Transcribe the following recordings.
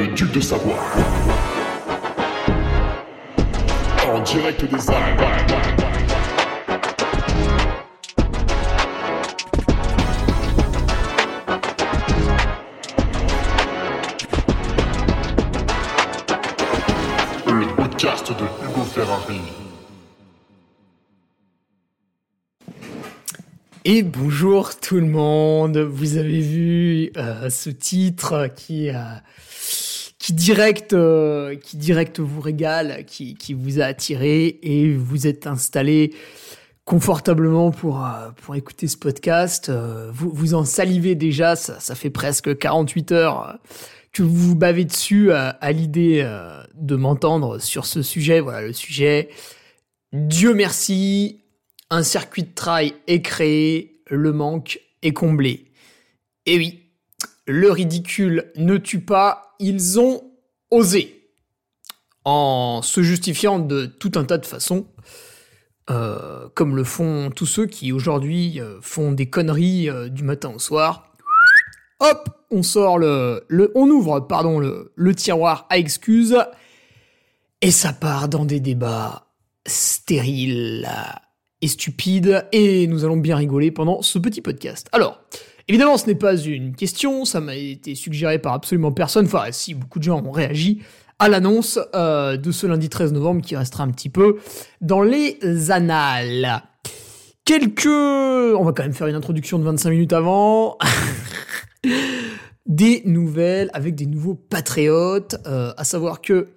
le duc de Savoie. En direct des Alpes. Le podcast de Hugo Ferrari. Et bonjour tout le monde. Vous avez vu euh, ce titre qui euh, qui direct euh, qui direct vous régale, qui qui vous a attiré et vous êtes installé confortablement pour euh, pour écouter ce podcast. Euh, vous vous en salivez déjà, ça, ça fait presque 48 heures que vous vous bavez dessus à, à l'idée de m'entendre sur ce sujet. Voilà le sujet. Dieu merci, un circuit de trail est créé, le manque est comblé. Et oui, le ridicule ne tue pas, ils ont osé. En se justifiant de tout un tas de façons, euh, comme le font tous ceux qui aujourd'hui euh, font des conneries euh, du matin au soir. Hop, on sort le, le on ouvre pardon le, le tiroir à excuses et ça part dans des débats stériles et stupides et nous allons bien rigoler pendant ce petit podcast. Alors, évidemment, ce n'est pas une question, ça m'a été suggéré par absolument personne. Enfin, si beaucoup de gens ont réagi à l'annonce euh, de ce lundi 13 novembre qui restera un petit peu dans les annales. Quelques... On va quand même faire une introduction de 25 minutes avant. des nouvelles avec des nouveaux patriotes, euh, à savoir que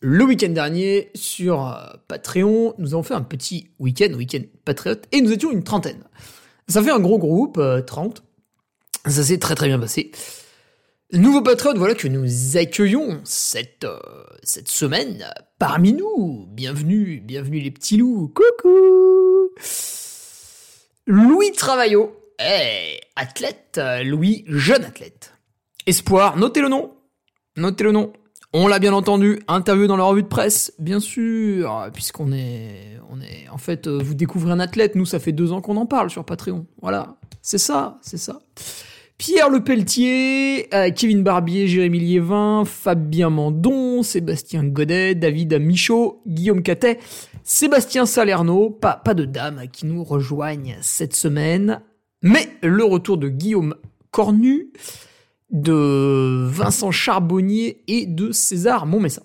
le week-end dernier, sur euh, Patreon, nous avons fait un petit week-end, week-end patriote, et nous étions une trentaine. Ça fait un gros groupe, euh, 30. Ça s'est très très bien passé. Nouveau patriote, voilà que nous accueillons cette, euh, semaine parmi nous. Bienvenue, bienvenue les petits loups. Coucou Louis Travaillot, eh, athlète, euh, Louis, jeune athlète. Espoir, notez le nom. Notez le nom. On l'a bien entendu, interview dans la revue de presse, bien sûr, puisqu'on est, on est, en fait, euh, vous découvrez un athlète, nous ça fait deux ans qu'on en parle sur Patreon, voilà, c'est ça, c'est ça. Pierre Le Pelletier, euh, Kevin Barbier, Jérémy Liévin, Fabien Mandon, Sébastien Godet, David Michaud, Guillaume Catet, Sébastien Salerno, pas, de dames qui nous rejoignent cette semaine, mais le retour de Guillaume Cornu, de Vincent Charbonnier et de César Montmessin.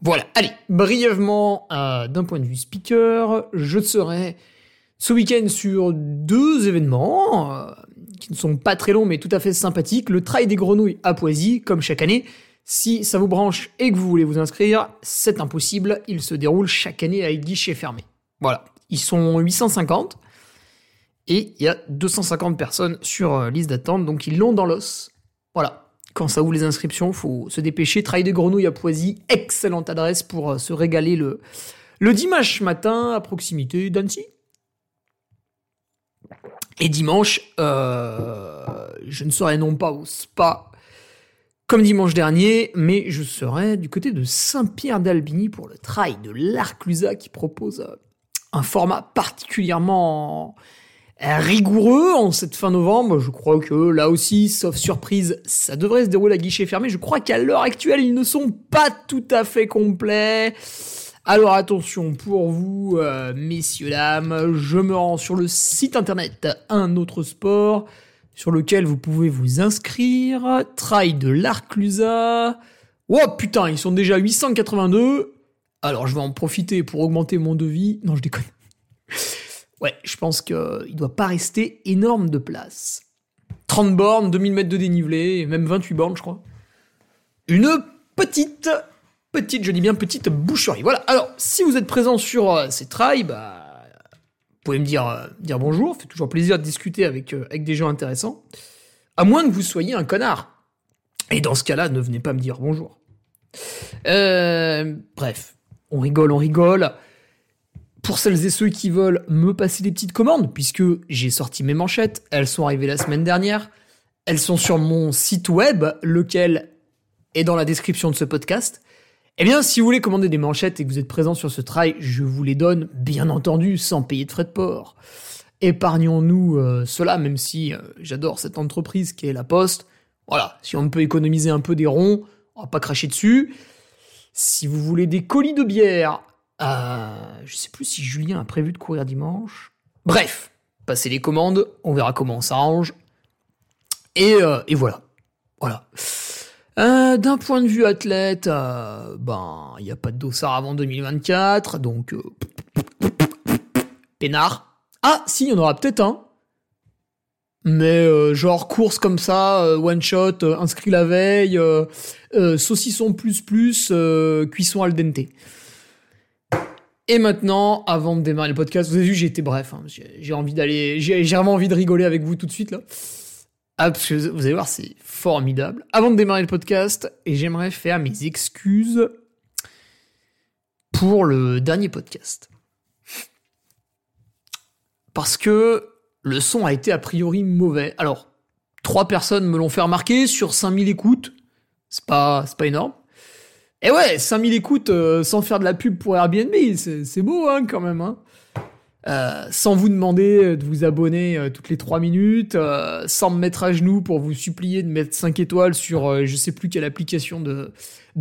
Voilà, allez, brièvement, euh, d'un point de vue speaker, je serai ce week-end sur deux événements euh, qui ne sont pas très longs mais tout à fait sympathiques. Le Trail des Grenouilles à Poisy, comme chaque année. Si ça vous branche et que vous voulez vous inscrire, c'est impossible, il se déroule chaque année avec guichet fermé. Voilà, ils sont 850 et il y a 250 personnes sur euh, liste d'attente, donc ils l'ont dans l'os. Voilà. Quand ça ouvre les inscriptions, faut se dépêcher. Trail des grenouilles à Poisy, excellente adresse pour euh, se régaler le, le dimanche matin à proximité d'Annecy. Et dimanche, euh, je ne serai non pas au spa comme dimanche dernier, mais je serai du côté de Saint-Pierre d'Albigny pour le trail de l'Arclusa qui propose euh, un format particulièrement rigoureux en cette fin novembre. Je crois que là aussi, sauf surprise, ça devrait se dérouler à guichet fermé. Je crois qu'à l'heure actuelle, ils ne sont pas tout à fait complets. Alors attention pour vous, euh, messieurs, dames, je me rends sur le site internet Un autre sport, sur lequel vous pouvez vous inscrire. Trail de l'Arclusa. Oh putain, ils sont déjà 882. Alors je vais en profiter pour augmenter mon devis. Non, je déconne. Ouais, je pense qu'il doit pas rester énorme de place. 30 bornes, 2000 mètres de dénivelé, même 28 bornes, je crois. Une petite, petite, je dis bien petite boucherie. Voilà. Alors, si vous êtes présent sur euh, ces trails, bah, vous pouvez me dire, euh, dire bonjour. Fait toujours plaisir de discuter avec, euh, avec des gens intéressants. À moins que vous soyez un connard. Et dans ce cas-là, ne venez pas me dire bonjour. Euh, bref, on rigole, on rigole. Pour celles et ceux qui veulent me passer des petites commandes, puisque j'ai sorti mes manchettes, elles sont arrivées la semaine dernière, elles sont sur mon site web, lequel est dans la description de ce podcast. Eh bien, si vous voulez commander des manchettes et que vous êtes présent sur ce trail, je vous les donne, bien entendu, sans payer de frais de port. Épargnons-nous euh, cela, même si euh, j'adore cette entreprise qui est la Poste. Voilà, si on peut économiser un peu des ronds, on va pas cracher dessus. Si vous voulez des colis de bière, euh, je sais plus si Julien a prévu de courir dimanche. Bref, passez les commandes, on verra comment on s'arrange. Et, euh, et voilà. Voilà. Euh, D'un point de vue athlète, euh, ben, il n'y a pas de dossard avant 2024, donc... Euh. Ah, si, il y en aura peut-être un. Mais euh, genre course comme ça, one shot, inscrit la veille, saucisson plus plus, cuisson al dente. Et maintenant, avant de démarrer le podcast, vous avez vu, j'ai été bref. hein, j'ai envie d'aller, j'ai vraiment envie de rigoler avec vous tout de suite là. Que vous allez voir, c'est formidable. Avant de démarrer le podcast, j'aimerais faire mes excuses pour le dernier podcast. Parce que le son a été a priori mauvais. Alors, trois personnes me l'ont fait remarquer sur 5000 écoutes. C'est pas, pas énorme. Et ouais, 5000 écoutes euh, sans faire de la pub pour Airbnb, c'est c'est beau hein, quand même. Hein. Euh, sans vous demander de vous abonner euh, toutes les 3 minutes, euh, sans me mettre à genoux pour vous supplier de mettre 5 étoiles sur euh, je sais plus quelle application de,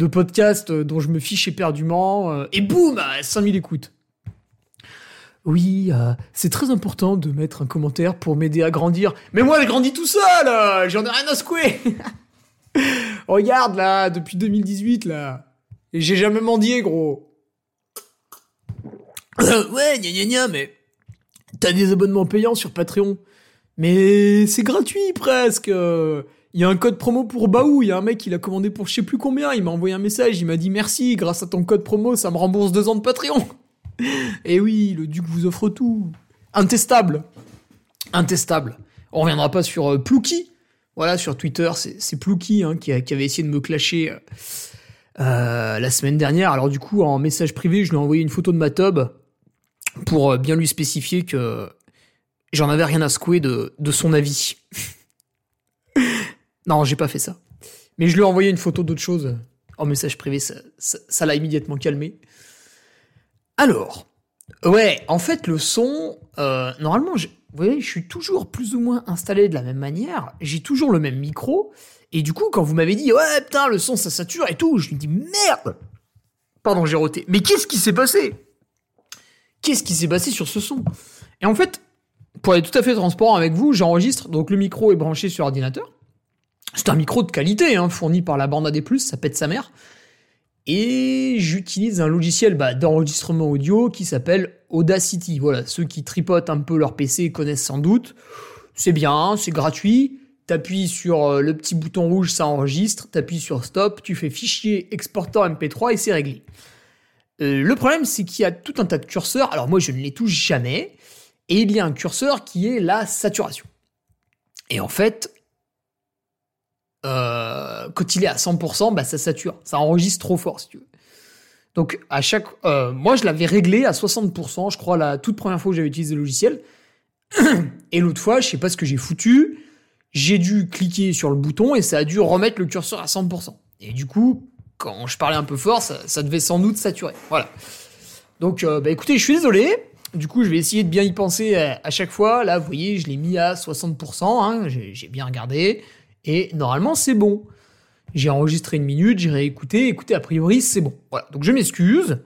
podcast euh, dont je me fiche éperdument, euh, et boum, 5000 écoutes. Oui, euh, c'est très important de mettre un commentaire pour m'aider à grandir. Mais moi, je grandis tout seul, euh, j'en ai rien à secouer. Regarde là, depuis 2018 là, et j'ai jamais mendié, gros. ouais, gna gna gna, mais t'as des abonnements payants sur Patreon. Mais c'est gratuit presque. Il y a un code promo pour Baou, il y a un mec qui l'a commandé pour je sais plus combien, il m'a envoyé un message, il m'a dit merci, grâce à ton code promo, ça me rembourse deux ans de Patreon. Et oui, le duc vous offre tout. Intestable. Intestable. On reviendra pas sur euh, Plouki. Voilà, sur Twitter, c'est Plouki hein, qui avait essayé de me clasher euh, euh, la semaine dernière. Alors du coup, en message privé, je lui ai envoyé une photo de ma tub pour euh, bien lui spécifier que j'en avais rien à secouer de, de son avis. non, j'ai pas fait ça. Mais je lui ai envoyé une photo d'autre chose en message privé, ça l'a immédiatement calmé. Alors, ouais, en fait, le son, euh, normalement, vous voyez, je suis toujours plus ou moins installé de la même manière. J'ai toujours le même micro. Et du coup, quand vous m'avez dit, ouais, putain, le son, ça sature et tout, je me dis, merde Pardon, j'ai roté. Mais qu'est-ce qui s'est passé? Qu'est-ce qui s'est passé sur ce son Et en fait, pour être tout à fait transparent avec vous, j'enregistre, donc le micro est branché sur ordinateur. C'est un micro de qualité, hein, fourni par la bande AD+, ça pète sa mère. Et j'utilise un logiciel bah, d'enregistrement audio qui s'appelle Audacity. Voilà, ceux qui tripotent un peu leur PC connaissent sans doute. C'est bien, c'est gratuit. T'appuies sur euh, le petit bouton rouge, ça enregistre. T'appuies sur stop, tu fais fichier exportant MP3 et c'est réglé. Euh, le problème, c'est qu'il y a tout un tas de curseurs. Alors moi, je ne les touche jamais. Et il y a un curseur qui est la saturation. Et en fait, euh, quand il est à 100%, bah, ça sature. Ça enregistre trop fort, si tu veux. Donc, à chaque, euh, moi, je l'avais réglé à 60%, je crois, la toute première fois que j'avais utilisé le logiciel. Et l'autre fois, je sais pas ce que j'ai foutu. J'ai dû cliquer sur le bouton et ça a dû remettre le curseur à 100%. Et du coup, quand je parlais un peu fort, ça, devait sans doute saturer. Voilà. Donc, euh, bah, écoutez, je suis désolé. Du coup, je vais essayer de bien y penser à, à chaque fois. Là, vous voyez, je l'ai mis à 60%. Hein, j'ai bien regardé. Et normalement, c'est bon. J'ai enregistré une minute, j'ai réécouté. Écoutez, a priori, c'est bon. Voilà. Donc, je m'excuse.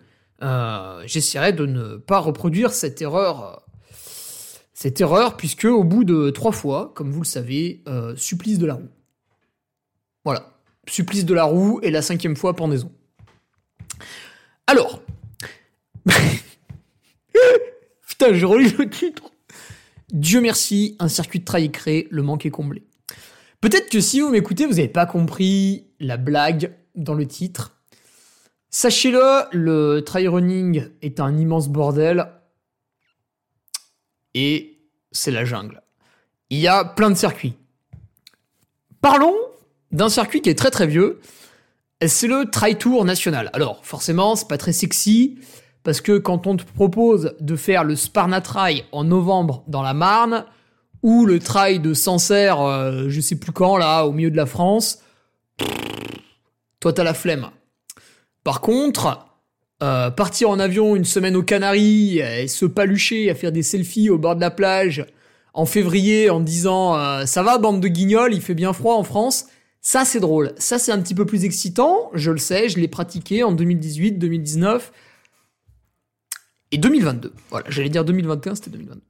Euh, J'essaierai de ne pas reproduire cette erreur. euh, cette erreur, puisque au bout de trois fois, comme vous le savez, euh, supplice de la roue. Voilà. Supplice de la roue et la cinquième fois pendaison. Alors. Putain, j'ai relu le titre. Dieu merci, un circuit de trail créé, le manque est comblé. Peut-être que si vous m'écoutez, vous n'avez pas compris la blague dans le titre. Sachez-le, le trail running est un immense bordel et c'est la jungle. Il y a plein de circuits. Parlons d'un circuit qui est très très vieux. C'est le Tri Tour national. Alors, forcément, c'est pas très sexy parce que quand on te propose de faire le Sparna Trail en novembre dans la Marne ou le trail de Sancerre, euh, je sais plus quand là, au milieu de la France, toi t'as la flemme. Par contre, euh, partir en avion une semaine aux Canaries et se palucher à faire des selfies au bord de la plage en février en disant euh, ça va bande de guignols, il fait bien froid en France, Ça, c'est drôle. Ça, c'est un petit peu plus excitant. Je le sais, je l'ai pratiqué en 2018, 2019 et 2022. Voilà, j'allais dire 2021, c'était 2022.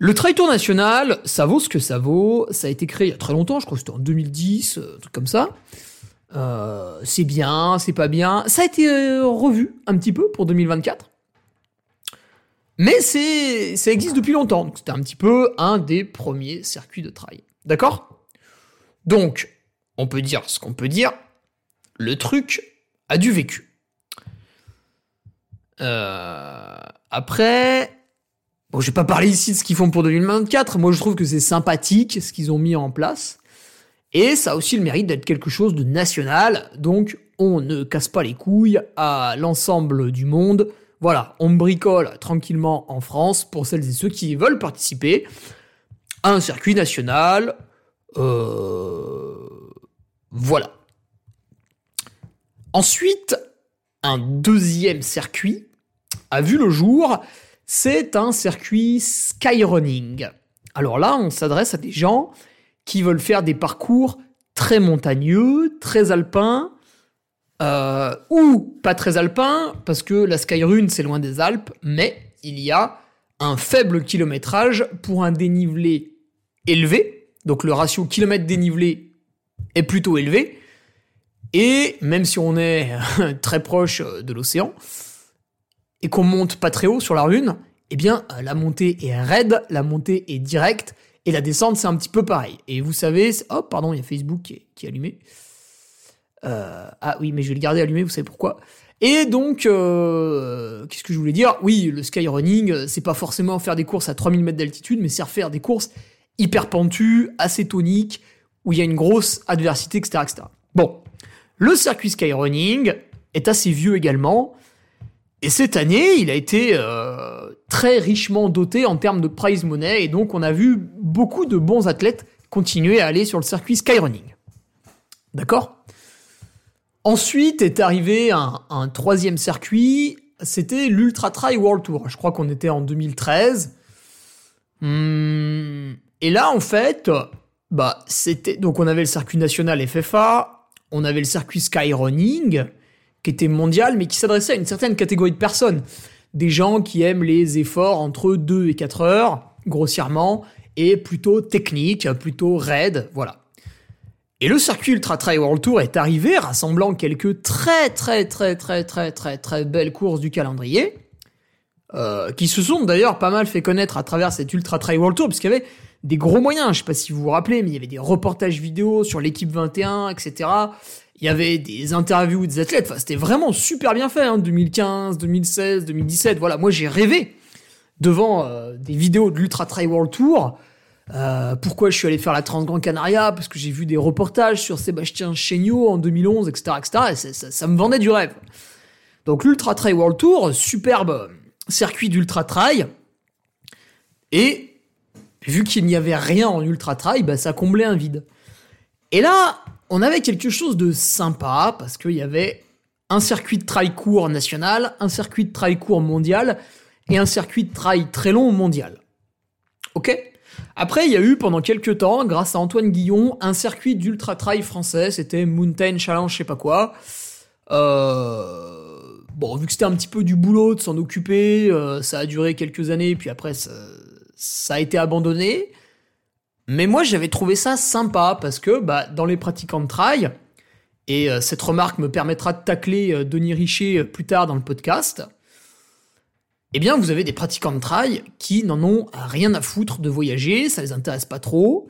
Le Trail Tour National, ça vaut ce que ça vaut. Ça a été créé il y a très longtemps, je crois que c'était en 2010, euh, un truc comme ça. Euh, c'est bien, c'est pas bien. Ça a été euh, revu un petit peu pour 2024. Mais c'est, ça existe depuis longtemps. C'était un petit peu un des premiers circuits de trail. D'accord? Donc, on peut dire ce qu'on peut dire, le truc a du vécu. Euh, après, bon, je vais pas parler ici de ce qu'ils font pour 2024. Moi, je trouve que c'est sympathique ce qu'ils ont mis en place. Et ça a aussi le mérite d'être quelque chose de national. Donc, on ne casse pas les couilles à l'ensemble du monde. Voilà, on bricole tranquillement en France pour celles et ceux qui veulent participer à un circuit national voilà. Ensuite, un deuxième circuit a vu le jour. C'est un circuit skyrunning. Alors là, on s'adresse à des gens qui veulent faire des parcours très montagneux, très alpins, euh, ou pas très alpins, parce que la skyrun, c'est loin des Alpes, mais il y a un faible kilométrage pour un dénivelé élevé, donc le ratio kilomètre dénivelé est plutôt élevé. Et même si on est très proche de l'océan et qu'on monte pas très haut sur la rune, eh bien la montée est raide, la montée est directe et la descente c'est un petit peu pareil. Et vous savez, oh pardon, il y a Facebook qui est, allumé. Euh, ah oui, mais je vais le garder allumé, vous savez pourquoi. Et donc, euh, qu'est-ce que je voulais dire? Oui, le skyrunning, c'est pas forcément faire des courses à 3000 mètres d'altitude, mais c'est faire des courses hyper pentu, assez tonique, où il y a une grosse adversité, etc. etc. Bon, le circuit skyrunning est assez vieux également, et cette année, il a été euh, très richement doté en termes de prize money, et donc on a vu beaucoup de bons athlètes continuer à aller sur le circuit skyrunning. D'accord? Ensuite est arrivé un, troisième circuit, c'était l'Ultra Trail World Tour. Je crois qu'on était en 2013. Hum, et là, en fait, bah, c'était, donc on avait le circuit national FFA, on avait le circuit Skyrunning, qui était mondial, mais qui s'adressait à une certaine catégorie de personnes. Des gens qui aiment les efforts entre 2 et 4 heures, grossièrement, et plutôt techniques, plutôt raid, voilà. Et le circuit Ultra Trail World Tour est arrivé, rassemblant quelques très très très très très très très belles courses du calendrier, euh, qui se sont d'ailleurs pas mal fait connaître à travers cet Ultra Trail World Tour, puisqu'il y avait des gros moyens. Je sais pas si vous vous rappelez, mais il y avait des reportages vidéo sur l'équipe 21, etc. Il y avait des interviews des athlètes. Enfin, c'était vraiment super bien fait, hein, 2015, 2016, 2017. Voilà, moi j'ai rêvé devant euh, des vidéos de l'Ultra Trail World Tour. Euh, pourquoi je suis allé faire la Transgrand Canaria? Parce que j'ai vu des reportages sur Sébastien Chéniaud en 2011, etc., etc. Et ça, ça, me vendait du rêve. Donc l'Ultra Trail World Tour, superbe circuit d'Ultra Trail. Et vu qu'il n'y avait rien en ultra trail, bah, ça comblait un vide. Et là, on avait quelque chose de sympa parce qu'il y avait un circuit de trail court national, un circuit de trail court mondial et un circuit de trail très long mondial. Ok? Après, il y a eu pendant quelques temps, grâce à Antoine Guillon, un circuit d'ultra trail français. C'était Mountain Challenge, je sais pas quoi. Euh, bon, vu que c'était un petit peu du boulot de s'en occuper, euh, ça a duré quelques années, puis après, ça, ça a été abandonné. Mais moi, j'avais trouvé ça sympa parce que bah, dans les pratiquants de trail, et euh, cette remarque me permettra de tacler euh, Denis Richer euh, plus tard dans le podcast, eh bien, vous avez des pratiquants de trail qui n'en ont rien à foutre de voyager, ça les intéresse pas trop.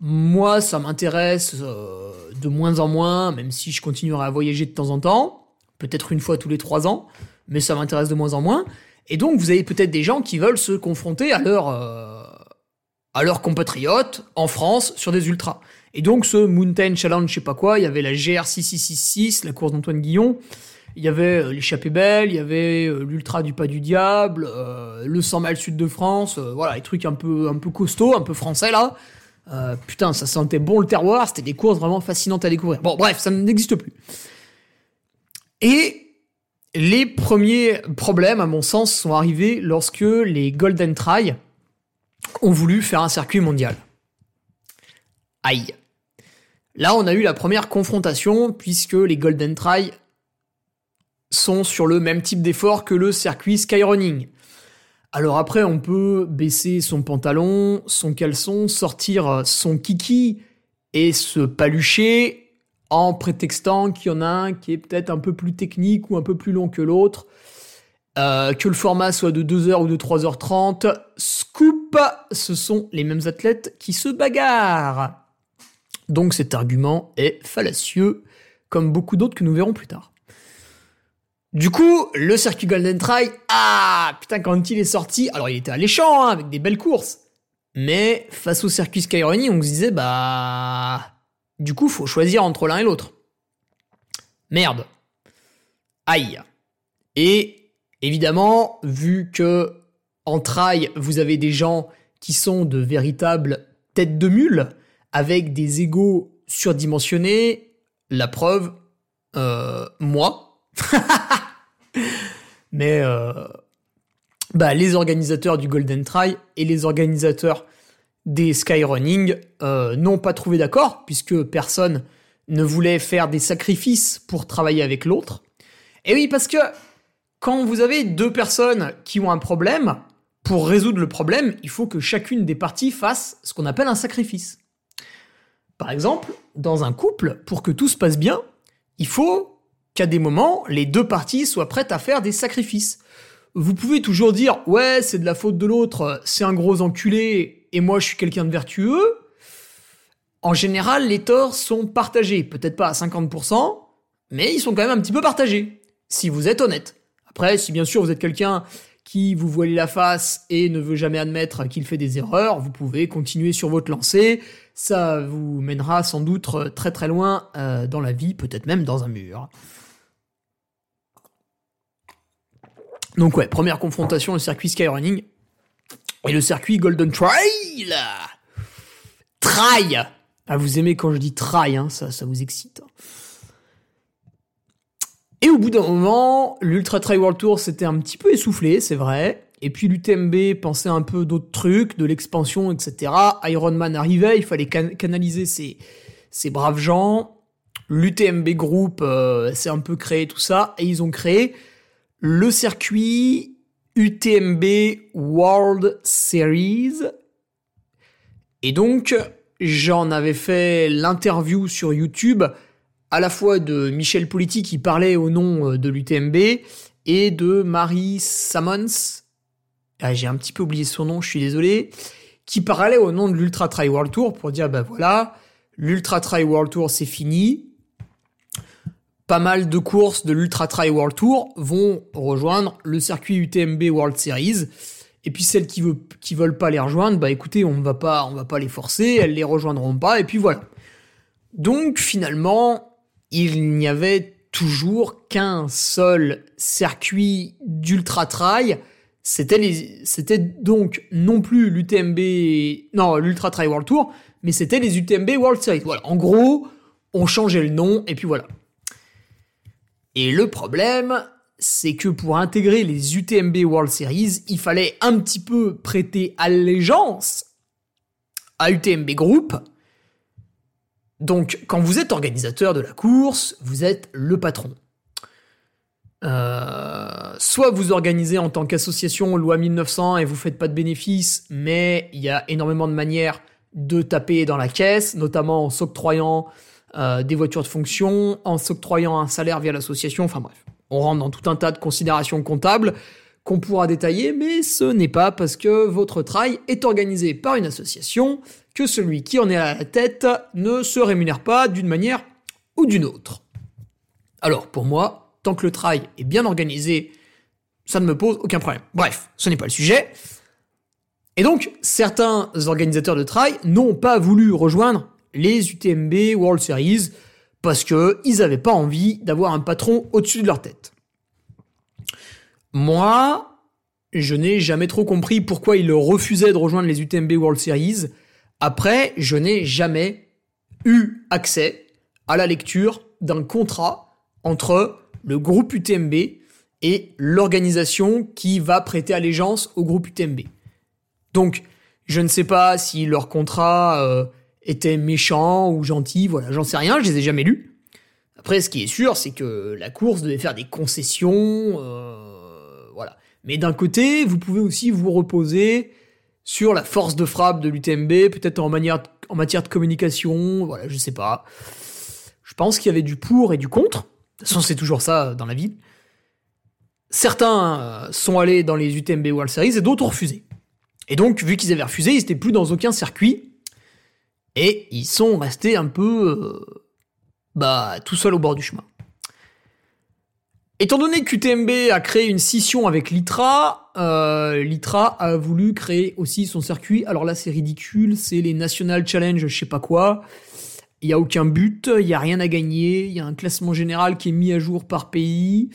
Moi, ça m'intéresse de moins en moins, même si je continuerai à voyager de temps en temps, peut-être une fois tous les trois ans, mais ça m'intéresse de moins en moins. Et donc, vous avez peut-être des gens qui veulent se confronter à leurs euh, compatriotes en France sur des ultras. Et donc, ce Mountain Challenge, je sais pas quoi, il y avait la GR6666, la course d'Antoine Guillon, il y avait euh, l'échappée belle, il y avait euh, l'ultra du pas du diable, le 100 miles sud de France, voilà, les trucs un peu un peu costauds, un peu français là. putain, ça sentait bon le terroir, c'était des courses vraiment fascinantes à découvrir. Bon, bref, ça n'existe plus. Et les premiers problèmes, à mon sens, sont arrivés lorsque les Golden Try ont voulu faire un circuit mondial. Aïe. Là, on a eu la première confrontation puisque les Golden Try sont sur le même type d'effort que le circuit Skyrunning. Alors après, on peut baisser son pantalon, son caleçon, sortir son kiki et se palucher en prétextant qu'il y en a un qui est peut-être un peu plus technique ou un peu plus long que l'autre. Euh, que le format soit de 2h ou de 3h30. Scoop, ce sont les mêmes athlètes qui se bagarrent. Donc cet argument est fallacieux, comme beaucoup d'autres que nous verrons plus tard. Du coup, le circuit Golden Try, ah putain, quand il est sorti, alors il était alléchant, hein, avec des belles courses. Mais face au circuit Skyrunning, on se disait, bah. Du coup, faut choisir entre l'un et l'autre. Merde. Aïe. Et Évidemment, vu que en trail, vous avez des gens qui sont de véritables têtes de mule, avec des égaux surdimensionnés, la preuve, euh, moi. Mais euh, bah, les organisateurs du Golden Try et les organisateurs des Skyrunning euh, n'ont pas trouvé d'accord, puisque personne ne voulait faire des sacrifices pour travailler avec l'autre. Et oui, parce que quand vous avez deux personnes qui ont un problème, pour résoudre le problème, il faut que chacune des parties fasse ce qu'on appelle un sacrifice. Par exemple, dans un couple, pour que tout se passe bien, il faut qu'à des moments, les deux parties soient prêtes à faire des sacrifices. Vous pouvez toujours dire ouais, c'est de la faute de l'autre, c'est un gros enculé et moi je suis quelqu'un de vertueux. En général, les torts sont partagés, peut-être pas à 50%, mais ils sont quand même un petit peu partagés, si vous êtes honnête. Après, si bien sûr vous êtes quelqu'un qui vous voile la face et ne veut jamais admettre qu'il fait des erreurs, vous pouvez continuer sur votre lancée. Ça vous mènera sans doute très très loin euh, dans la vie, peut-être même dans un mur. Donc ouais, première confrontation, le circuit Skyrunning et le circuit Golden Trail. Trail Ah, vous aimez quand je dis trail, hein, ça, ça vous excite. Et au bout d'un moment, l'Ultra Trail World Tour s'était un petit peu essoufflé, c'est vrai. Et puis l'UTMB pensait un peu d'autres trucs, de l'expansion, etc. Ironman arrivait, il fallait canaliser ces, braves gens. L'UTMB Group euh, s'est un peu créé tout ça, et ils ont créé le circuit UTMB World Series. Et donc, j'en avais fait l'interview sur YouTube à la fois de Michel Politi qui parlait au nom euh, de l'UTMB et de Marie Sammons, ah, j'ai un petit peu oublié son nom, je suis désolé, qui parlait au nom de l'Ultra Trail World Tour pour dire ben voilà, l'Ultra Trail World Tour c'est fini. Pas mal de courses de l'Ultra Trail World Tour vont rejoindre le circuit UTMB World Series. Et puis celles qui, veut, qui veulent pas les rejoindre, bah écoutez, on va pas, on va pas les forcer, elles les rejoindront pas, et puis voilà. Donc finalement, il n'y avait toujours qu'un seul circuit d'ultra trail. C'était c'était donc non plus l'UTMB, non, l'Ultra Trail World Tour, mais c'était les UTMB World Series. Voilà. En gros, on changeait le nom et puis voilà. Et le problème, c'est que pour intégrer les UTMB World Series, il fallait un petit peu prêter allégeance à UTMB Group, donc, quand vous êtes organisateur de la course, vous êtes le patron. Euh, soit vous organisez en tant qu'association loi 1900 et vous faites pas de bénéfices, mais il y a énormément de manières de taper dans la caisse, notamment en s'octroyant euh, des voitures de fonction, en s'octroyant un salaire via l'association, enfin bref. On rentre dans tout un tas de considérations comptables qu'on pourra détailler, mais ce n'est pas parce que votre trail est organisé par une association que celui qui en est à la tête ne se rémunère pas d'une manière ou d'une autre. Alors pour moi, tant que le trail est bien organisé, ça ne me pose aucun problème. Bref, ce n'est pas le sujet. Et donc, certains organisateurs de trail n'ont pas voulu rejoindre les UTMB World Series parce qu'ils n'avaient pas envie d'avoir un patron au-dessus de leur tête. Moi, je n'ai jamais trop compris pourquoi ils refusaient de rejoindre les UTMB World Series. Après, je n'ai jamais eu accès à la lecture d'un contrat entre le groupe UTMB et l'organisation qui va prêter allégeance au groupe UTMB. Donc, je ne sais pas si leur contrat euh, étaient méchants ou gentils, voilà, j'en sais rien, je les ai jamais lus. Après, ce qui est sûr, c'est que la course devait faire des concessions, euh, voilà. Mais d'un côté, vous pouvez aussi vous reposer sur la force de frappe de l'UTMB, peut-être en, en matière de communication, voilà, je sais pas. Je pense qu'il y avait du pour et du contre. De toute façon, c'est toujours ça dans la vie. Certains euh, sont allés dans les UTMB World Series et d'autres ont refusé. Et donc, vu qu'ils avaient refusé, ils n'étaient plus dans aucun circuit. Et ils sont restés un peu, euh, bah, tout seuls au bord du chemin. Étant donné qu'UTMB a créé une scission avec l'ITRA, euh, l'ITRA a voulu créer aussi son circuit. Alors là, c'est ridicule, c'est les National Challenge, je sais pas quoi. Il y a aucun but, il y a rien à gagner, il y a un classement général qui est mis à jour par pays.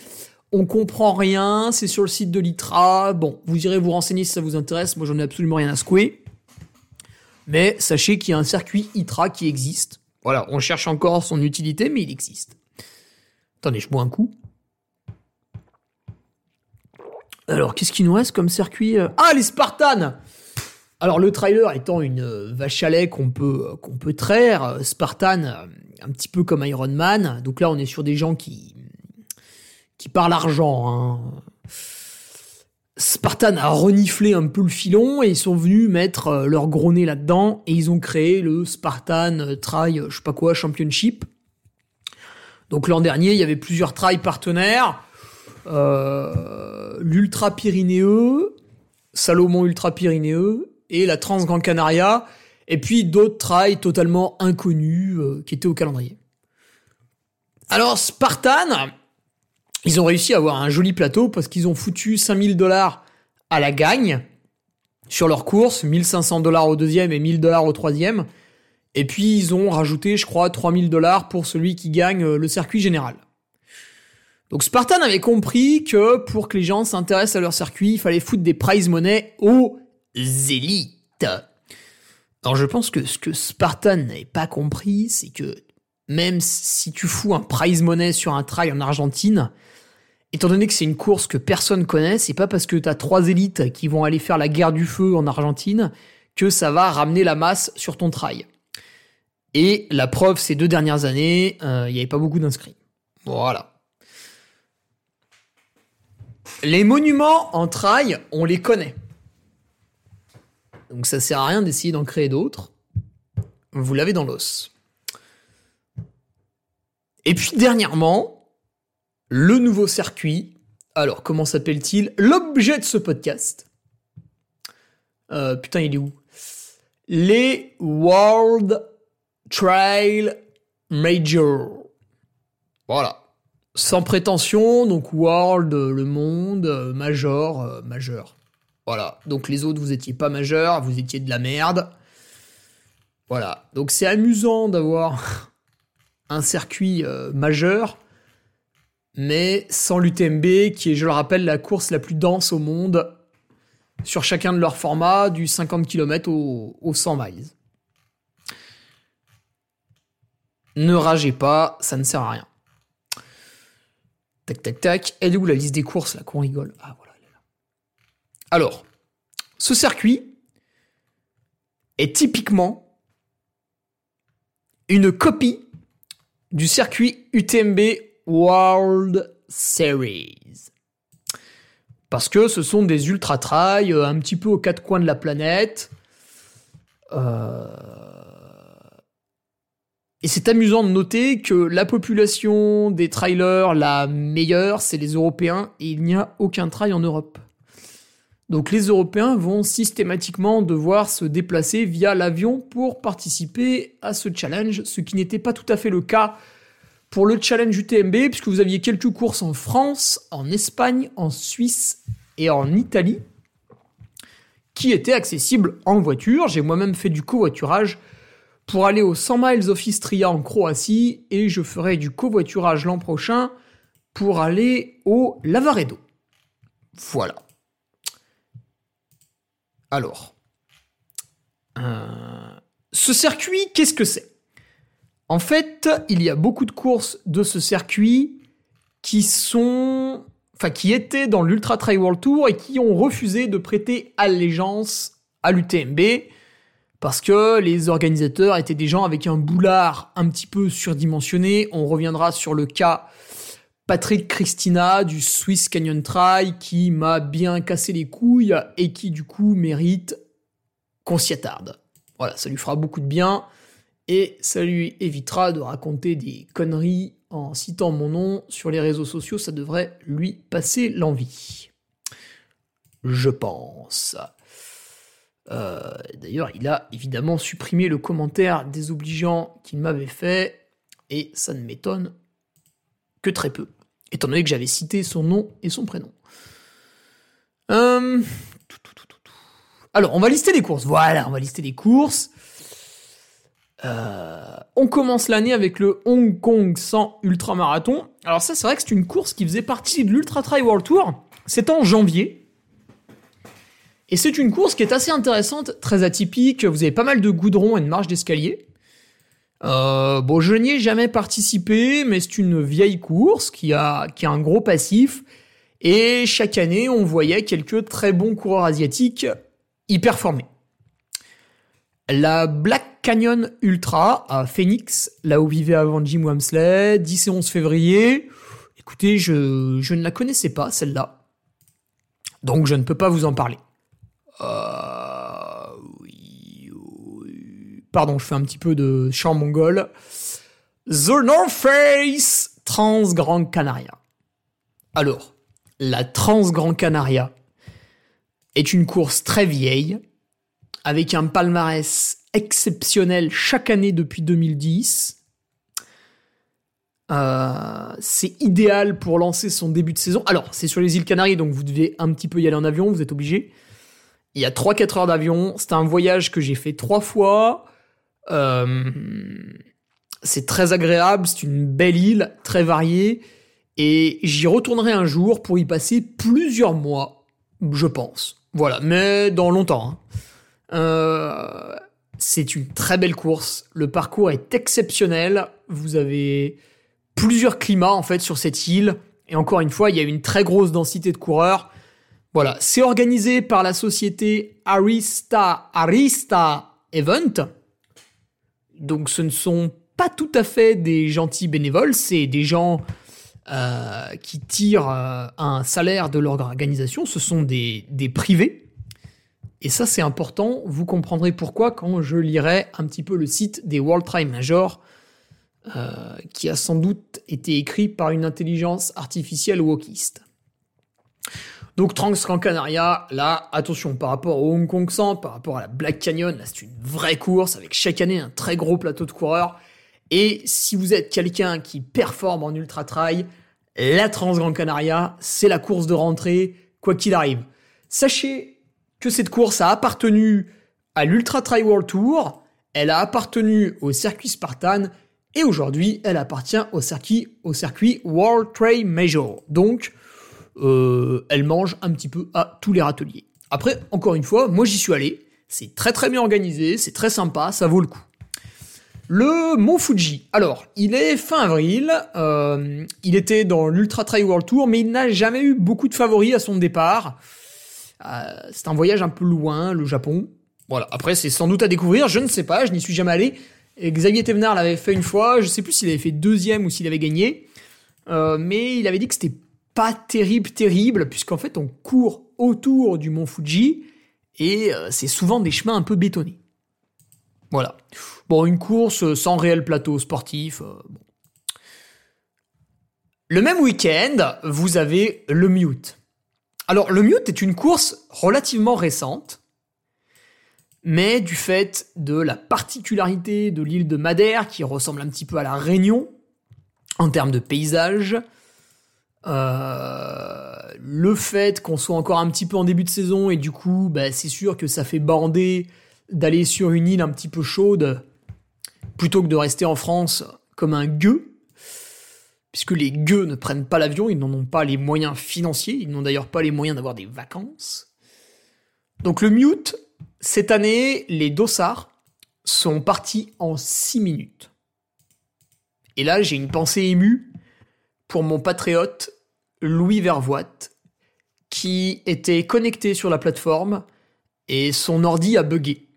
On comprend rien, c'est sur le site de l'ITRA. Bon, vous irez vous renseigner si ça vous intéresse. Moi, j'en ai absolument rien à secouer. Mais sachez qu'il y a un circuit ITRA qui existe. Voilà, on cherche encore son utilité, mais il existe. Attendez, je bois un coup. Alors, qu'est-ce qu'il nous reste comme circuit euh? Ah, les Spartans Alors, le trailer étant une euh, vache à lait qu'on peut, euh, traire, Spartan, un petit peu comme Iron Man. Donc là, on est sur des gens qui, qui parlent argent. Hein. Spartan a reniflé un peu le filon et ils sont venus mettre leur gros nez là-dedans et ils ont créé le Spartan Try, je sais pas quoi, Championship. Donc l'an dernier, il y avait plusieurs try partenaires. Euh, l'Ultra Pyrénéeux, Salomon Ultra Pyrénéeux et la Trans Gran Canaria, et puis d'autres trails totalement inconnus euh, qui étaient au calendrier. Alors Spartan, ils ont réussi à avoir un joli plateau parce qu'ils ont foutu 5000 dollars à la gagne sur leur course, 1500 dollars au deuxième et 1000 dollars au troisième. Et puis ils ont rajouté, je crois, 3000 dollars pour celui qui gagne euh, le circuit général. Donc Spartan avait compris que pour que les gens s'intéressent à leur circuit, il fallait foutre des prize money aux élites. Alors je pense que ce que Spartan n'avait pas compris, c'est que même si tu fous un prize money sur un trail en Argentine, étant donné que c'est une course que personne connaît, c'est pas parce que t'as trois élites qui vont aller faire la guerre du feu en Argentine que ça va ramener la masse sur ton trail. Et la preuve, ces deux dernières années, euh, il n'y avait pas beaucoup d'inscrits. Voilà. Les monuments en trail, on les connaît. Donc ça sert à rien d'essayer d'en créer d'autres. Vous l'avez dans l'os. Et puis dernièrement, le nouveau circuit. Alors, comment s'appelle-t-il? L'objet de ce podcast. Euh, putain, il est où? Les World Trail Major. Voilà sans prétention, donc World, euh, le monde, euh, Major, Majeur. Voilà. Donc les autres, vous étiez pas majeurs, vous étiez de la merde. Voilà. Donc c'est amusant d'avoir un circuit majeur, mais sans l'UTMB, qui est, je le rappelle, la course la plus dense au monde, sur chacun de leurs formats, du 50 km au, au 100 miles. Ne ragez pas, ça ne sert à rien. Tac, tac, tac. Elle est où la liste des courses, là, qu'on rigole? Ah, voilà. Alors, ce circuit est typiquement une copie du circuit UTMB World Series. Parce que ce sont des ultra-trails euh, un petit peu aux quatre coins de la planète. Euh et c'est amusant de noter que la population des trailers la meilleure, c'est les Européens, et il n'y a aucun trail en Europe. Donc les Européens vont systématiquement devoir se déplacer via l'avion pour participer à ce challenge, ce qui n'était pas tout à fait le cas pour le challenge UTMB, puisque vous aviez quelques courses en France, en Espagne, en Suisse et en Italie, qui étaient accessibles en voiture. J'ai moi-même fait du covoiturage pour aller aux 100 miles of Istria en Croatie et je ferai du covoiturage l'an prochain pour aller au Lavaredo. Voilà. Alors, euh, ce circuit, qu'est-ce que c'est? En fait, il y a beaucoup de courses de ce circuit qui sont, enfin, qui étaient dans l'Ultra Trail World Tour et qui ont refusé de prêter allégeance à l'UTMB parce que les organisateurs étaient des gens avec un boulard un petit peu surdimensionné. On reviendra sur le cas Patrick Christina du Swiss Canyon Trail qui m'a bien cassé les couilles et qui du coup mérite qu'on s'y attarde. Voilà, ça lui fera beaucoup de bien et ça lui évitera de raconter des conneries en citant mon nom sur les réseaux sociaux, ça devrait lui passer l'envie. Je pense. Euh, d'ailleurs, il a évidemment supprimé le commentaire désobligeant qu'il m'avait fait, et ça ne m'étonne que très peu, étant donné que j'avais cité son nom et son prénom. Euh, alors, on va lister les courses. Voilà, on va lister les courses. Euh, on commence l'année avec le Hong Kong 100 ultramarathon. Alors ça, c'est vrai que c'est une course qui faisait partie de l'Ultra Trail World Tour. C'est en janvier. Et c'est une course qui est assez intéressante, très atypique. Vous avez pas mal de goudron et de marches d'escalier. Euh, bon, je n'y ai jamais participé, mais c'est une vieille course qui a, qui a un gros passif. Et chaque année, on voyait quelques très bons coureurs asiatiques y performer. La Black Canyon Ultra à Phoenix, là où vivait avant Jim Wamsley, 10 et 11 février. Écoutez, je, je ne la connaissais pas, celle-là. Donc je ne peux pas vous en parler. Euh, Pardon, je fais un petit peu de chant mongol. The North Face Trans Grand Canaria. Alors, la Trans Grand Canaria est une course très vieille avec un palmarès exceptionnel chaque année depuis 2010. Euh, c'est idéal pour lancer son début de saison. Alors, c'est sur les îles Canaries, donc vous devez un petit peu y aller en avion, vous êtes obligé. Il y a 3-4 heures d'avion. C'est un voyage que j'ai fait trois fois. Euh, c'est très agréable, c'est une belle île, très variée. Et j'y retournerai un jour pour y passer plusieurs mois, je pense. Voilà, mais dans longtemps. Hein. Euh, c'est une très belle course. Le parcours est exceptionnel. Vous avez plusieurs climats en fait sur cette île. Et encore une fois, il y a une très grosse densité de coureurs. Voilà, c'est organisé par la société Arista Arista Event. Donc ce ne sont pas tout à fait des gentils bénévoles, c'est des gens euh, qui tirent euh, un salaire de leur organisation, ce sont des, des privés. Et ça, c'est important. Vous comprendrez pourquoi quand je lirai un petit peu le site des World Trail Major, euh, qui a sans doute été écrit par une intelligence artificielle wokiste. Donc Trans Gran Canaria, là, attention, par rapport au Hong Kong 100, par rapport à la Black Canyon, là, c'est une vraie course avec chaque année un très gros plateau de coureurs. Et si vous êtes quelqu'un qui performe en ultra trail, la Trans Gran Canaria, c'est la course de rentrée, quoi qu'il arrive. Sachez que cette course a appartenu à l'Ultra Tri World Tour, elle a appartenu au circuit Spartan et aujourd'hui elle appartient au circuit, au circuit World Trail Major. Donc euh, elle mange un petit peu à tous les râteliers. Après, encore une fois, moi j'y suis allé, c'est très très bien organisé, c'est très sympa, ça vaut le coup. Le Mont Fuji. Alors, il est fin avril. Euh, il était dans l'Ultra Trail World Tour, mais il n'a jamais eu beaucoup de favoris à son départ. Euh, c'est un voyage un peu loin, le Japon. Voilà. Après, c'est sans doute à découvrir. Je ne sais pas. Je n'y suis jamais allé. Et Xavier Thévenard l'avait fait une fois. Je sais plus s'il avait fait deuxième ou s'il avait gagné. Euh, mais il avait dit que c'était pas terrible, terrible, puisqu'en fait, on court autour du mont Fuji et euh, c'est souvent des chemins un peu bétonnés. Voilà. Bon, une course sans réel plateau sportif. Le même week-end, vous avez le Mute. Alors, le Mute est une course relativement récente, mais du fait de la particularité de l'île de Madère, qui ressemble un petit peu à la Réunion, en termes de paysage, euh, le fait qu'on soit encore un petit peu en début de saison, et du coup, bah, c'est sûr que ça fait bander d'aller sur une île un petit peu chaude, plutôt que de rester en France comme un gueux, puisque les gueux ne prennent pas l'avion, ils n'en ont pas les moyens financiers, ils n'ont d'ailleurs pas les moyens d'avoir des vacances. Donc le mute, cette année, les dossards sont partis en 6 minutes. Et là, j'ai une pensée émue pour mon patriote Louis Vervoite, qui était connecté sur la plateforme et son ordi a bugué.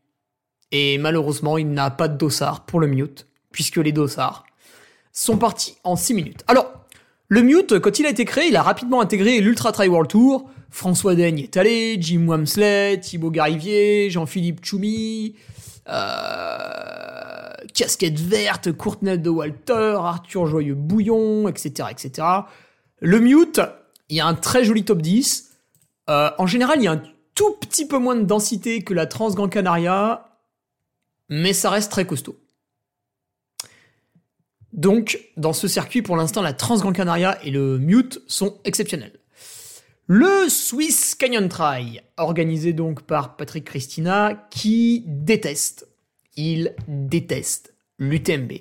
Et malheureusement, il n'a pas de dossard pour le mute, puisque les dossards sont partis en 6 minutes. Alors, le mute, quand il a été créé, il a rapidement intégré l'Ultra Tri World Tour. François Daigne est allé, Jim Wamsley, Thibaut Garivier, Jean-Philippe Choumi, euh, Casquette Verte, Courtenay de Walter, Arthur Joyeux-Bouillon, etc., etc. Le mute, il y a un très joli top 10. Euh, en général, il y a un tout petit peu moins de densité que la Trans Gran Canaria, mais ça reste très costaud. Donc, dans ce circuit, pour l'instant, la Trans Gran Canaria et le Mute sont exceptionnels. Le Swiss Canyon Trail, organisé donc par Patrick Christina, qui déteste, il déteste l'UTMB.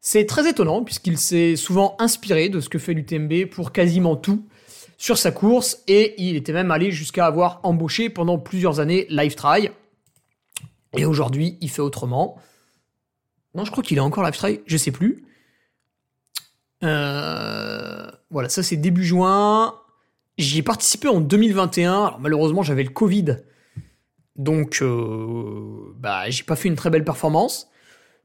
C'est très étonnant puisqu'il s'est souvent inspiré de ce que fait l'UTMB pour quasiment tout sur sa course et il était même allé jusqu'à avoir embauché pendant plusieurs années Lifetry. Et aujourd'hui, il fait autrement. Non, je crois qu'il est encore Lifetry, je sais plus. Euh, voilà, ça c'est début juin. J'y ai participé en 2021. Alors, malheureusement, j'avais le Covid. Donc, euh, bah, j'ai pas fait une très belle performance.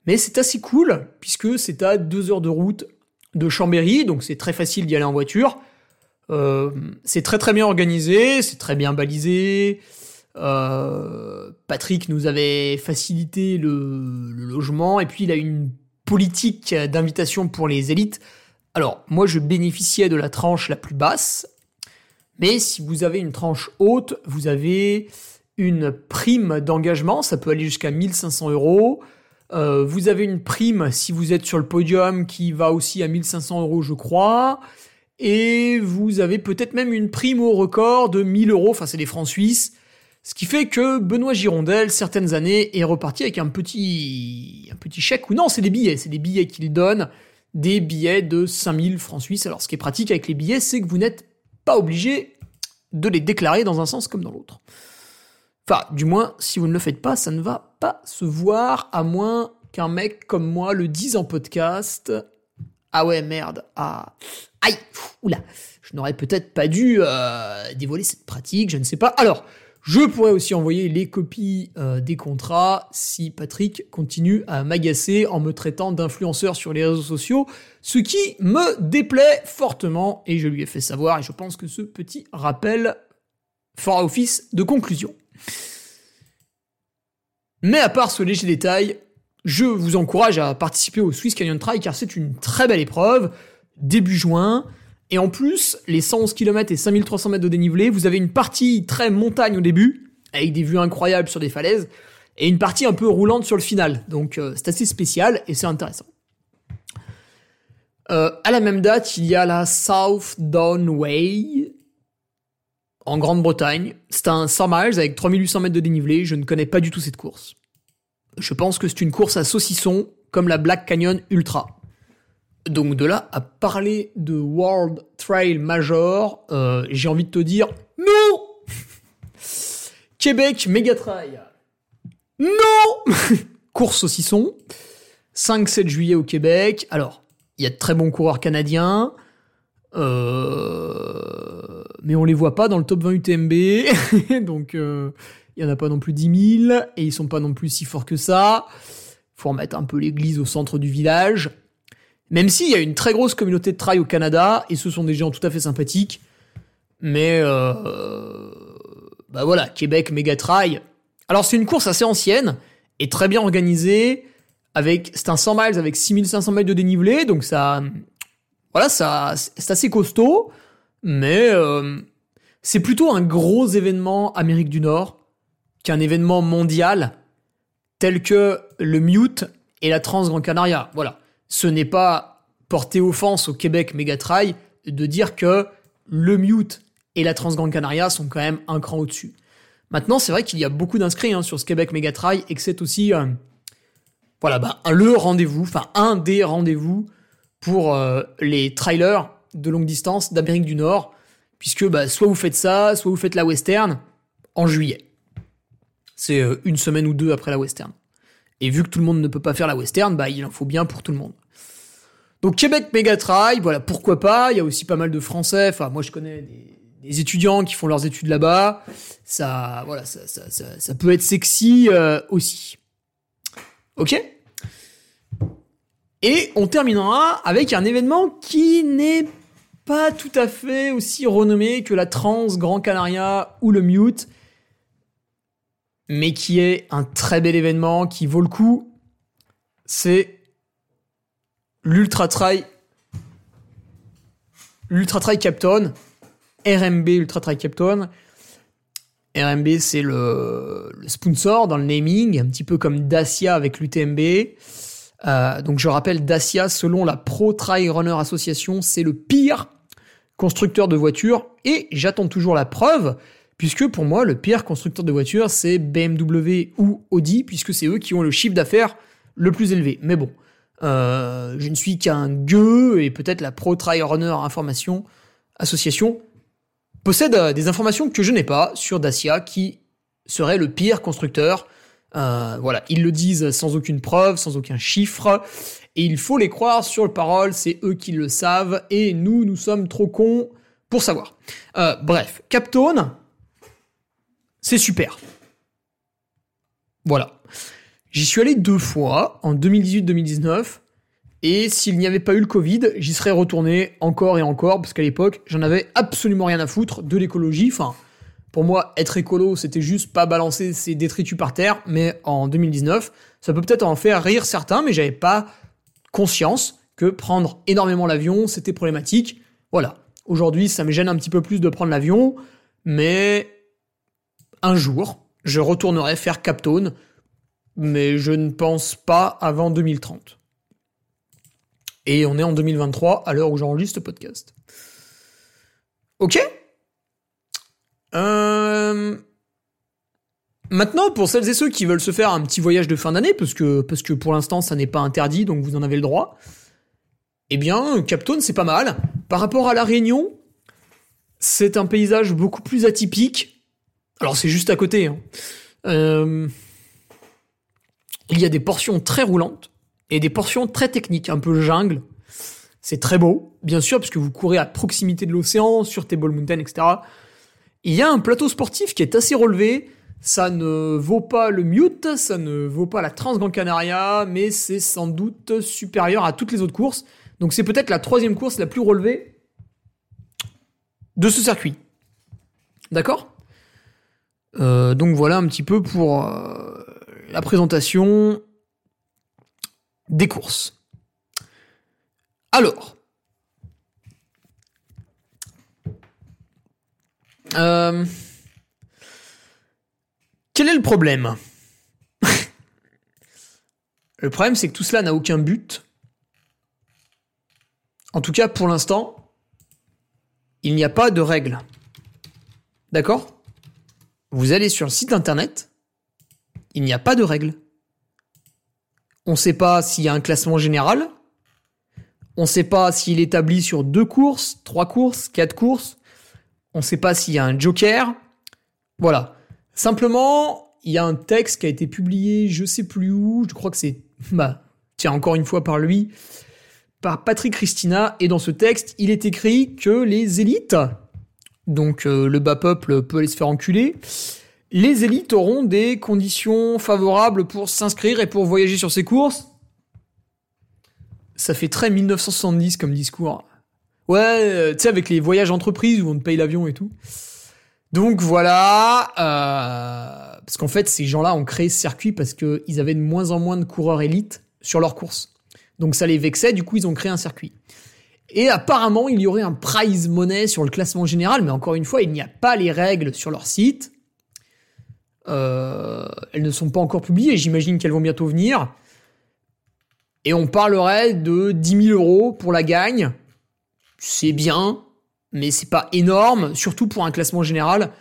Mais c'est assez cool, puisque c'est à deux heures de route de Chambéry. Donc, c'est très facile d'y aller en voiture. Euh, c'est très très bien organisé, c'est très bien balisé. Patrick nous avait facilité le, logement et puis il a une politique d'invitation pour les élites. Alors moi je bénéficiais de la tranche la plus basse, mais si vous avez une tranche haute, vous avez une prime d'engagement, ça peut aller jusqu'à 1500 euros. Euh, vous avez une prime si vous êtes sur le podium qui va aussi à 1500 euros, je crois. Et vous avez peut-être même une prime au record de 1000 euros, enfin c'est des francs suisses. Ce qui fait que Benoît Girondel, certaines années, est reparti avec un petit, un petit chèque, ou non, c'est des billets, c'est des billets qu'il donne, des billets de 5000 francs suisses. Alors ce qui est pratique avec les billets, c'est que vous n'êtes pas obligé de les déclarer dans un sens comme dans l'autre. Enfin, du moins, si vous ne le faites pas, ça ne va pas se voir, à moins qu'un mec comme moi le dise en podcast. Ah ouais, merde. Ah. Aïe. Oula. Je n'aurais peut-être pas dû euh, dévoiler cette pratique, je ne sais pas. Alors, je pourrais aussi envoyer les copies euh, des contrats si Patrick continue à m'agacer en me traitant d'influenceur sur les réseaux sociaux, ce qui me déplaît fortement et je lui ai fait savoir et je pense que ce petit rappel fera office de conclusion. Mais à part ce léger détail, je vous encourage à participer au Swiss Canyon Trail car c'est une très belle épreuve, début juin, et en plus, les 111 km et 5300 mètres de dénivelé, vous avez une partie très montagne au début, avec des vues incroyables sur des falaises, et une partie un peu roulante sur le final. Donc euh, c'est assez spécial et c'est intéressant. Euh, à la même date, il y a la South Down Way en Grande-Bretagne. C'est un 100 miles avec 3800 mètres de dénivelé. Je ne connais pas du tout cette course. Je pense que c'est une course à saucisson comme la Black Canyon Ultra. Donc de là à parler de World Trail Major, euh, j'ai envie de te dire non Québec Mega Trail. Non Course saucisson. 5-7 juillet au Québec. Alors, il y a de très bons coureurs canadiens. Euh, mais on les voit pas dans le top 20 UTMB. Donc, euh, il y en a pas non plus 10 000. Et ils sont pas non plus si forts que ça. Faut remettre un peu l'église au centre du village. Même s'il y a une très grosse communauté de trail au Canada, et ce sont des gens tout à fait sympathiques. Mais, euh, bah voilà, Québec Mega Trail. Alors c'est une course assez ancienne, et très bien organisée, avec, c'est un 100 miles avec 6500 mètres de dénivelé, donc ça, voilà, ça, c'est assez costaud, mais euh, c'est plutôt un gros événement Amérique du Nord qu'un événement mondial tel que le Mute et la Trans Gran Canaria. Voilà ce n'est pas porter offense au Québec Megatrail de dire que le Mute et la Transgrande Canaria sont quand même un cran au-dessus. Maintenant, c'est vrai qu'il y a beaucoup d'inscrits hein, sur ce Québec Megatrail et que c'est aussi euh, voilà, bah, le rendez-vous, enfin un des rendez-vous pour euh, les trailers de longue distance d'Amérique du Nord, puisque bah, soit vous faites ça, soit vous faites la western en juillet. C'est euh, une semaine ou deux après la western. Et vu que tout le monde ne peut pas faire la western, bah il en faut bien pour tout le monde. Donc Québec Mega Trail, voilà, pourquoi pas. Il y a aussi pas mal de Français. Enfin, moi je connais des, étudiants qui font leurs études là-bas. Ça, voilà, ça, ça, ça, peut être sexy euh, aussi. Ok? Et on terminera avec un événement qui n'est pas tout à fait aussi renommé que la Trans Grand Canaria ou le Mute, mais qui est un très bel événement qui vaut le coup. C'est l'Ultra Trail l'Ultra Trail Capton, RMB Ultra Trail Capton. RMB, c'est le, sponsor dans le naming, un petit peu comme Dacia avec l'UTMB. Euh, donc je rappelle, Dacia, selon la Pro Trail Runner Association, c'est le pire constructeur de voitures. Et j'attends toujours la preuve, puisque pour moi, le pire constructeur de voitures, c'est BMW ou Audi, puisque c'est eux qui ont le chiffre d'affaires le plus élevé. Mais bon, euh, je ne suis qu'un gueux et peut-être la Pro Trail Runner Information Association possède euh, des informations que je n'ai pas sur Dacia qui serait le pire constructeur. Euh, voilà, ils le disent sans aucune preuve, sans aucun chiffre, et il faut les croire sur le parole, c'est eux qui le savent, et nous, nous sommes trop cons pour savoir. bref, Captone, c'est super. Voilà. J'y suis allé deux fois, en 2018-2019, et s'il n'y avait pas eu le Covid, j'y serais retourné encore et encore, parce qu'à l'époque, j'en avais absolument rien à foutre de l'écologie. Enfin, pour moi, être écolo, c'était juste pas balancer ses détritus par terre, mais en 2019, ça peut peut-être en faire rire certains, mais j'avais pas conscience que prendre énormément l'avion, c'était problématique. Voilà. Aujourd'hui, ça me gêne un petit peu plus de prendre l'avion, mais un jour, je retournerai faire Captone mais je ne pense pas avant 2030. Et on est en 2023 à l'heure où j'enregistre ce podcast. Ok? Euh... Maintenant, pour celles et ceux qui veulent se faire un petit voyage de fin d'année, parce que, parce que pour l'instant ça n'est pas interdit, donc vous en avez le droit, eh bien, Captone c'est pas mal. Par rapport à La Réunion, c'est un paysage beaucoup plus atypique. Alors c'est juste à côté. Hein. Euh, il y a des portions très roulantes et des portions très techniques, un peu jungle. C'est très beau, bien sûr, parce que vous courez à proximité de l'océan, sur Table Mountain, etc. Il y a un plateau sportif qui est assez relevé. Ça ne vaut pas le Mute, ça ne vaut pas la Trans Gran Canaria, mais c'est sans doute supérieur à toutes les autres courses. Donc c'est peut-être la troisième course la plus relevée de ce circuit. D'accord? Euh, Donc voilà un petit peu pour euh, la présentation des courses. Alors, euh, quel est le problème? Le problème, c'est que tout cela n'a aucun but. En tout cas, pour l'instant, il n'y a pas de règles. D'accord? Vous allez sur le site internet, il n'y a pas de règle. On ne sait pas s'il y a un classement général. On ne sait pas s'il est établi sur deux courses, trois courses, quatre courses. On ne sait pas s'il y a un joker. Voilà. Simplement, il y a un texte qui a été publié, je sais plus où, je crois que c'est, bah, tiens, encore une fois par lui, par Patrick Christina, et dans ce texte, il est écrit que les élites, donc euh, le bas peuple peut aller se faire enculer, les élites auront des conditions favorables pour s'inscrire et pour voyager sur ces courses. Ça fait très 1970 comme discours. Ouais, euh, tu sais, avec les voyages entreprises où on te paye l'avion et tout. Donc voilà, euh, parce qu'en fait, ces gens-là ont créé ce circuit parce qu'ils avaient de moins en moins de coureurs élites sur leurs courses. Donc ça les vexait, du coup ils ont créé un circuit. Et apparemment, il y aurait un prize money sur le classement général, mais encore une fois, il n'y a pas les règles sur leur site. Euh, elles ne sont pas encore publiées, j'imagine qu'elles vont bientôt venir. Et on parlerait de 10 000 euros pour la gagne. C'est bien, mais c'est pas énorme, surtout pour un classement général.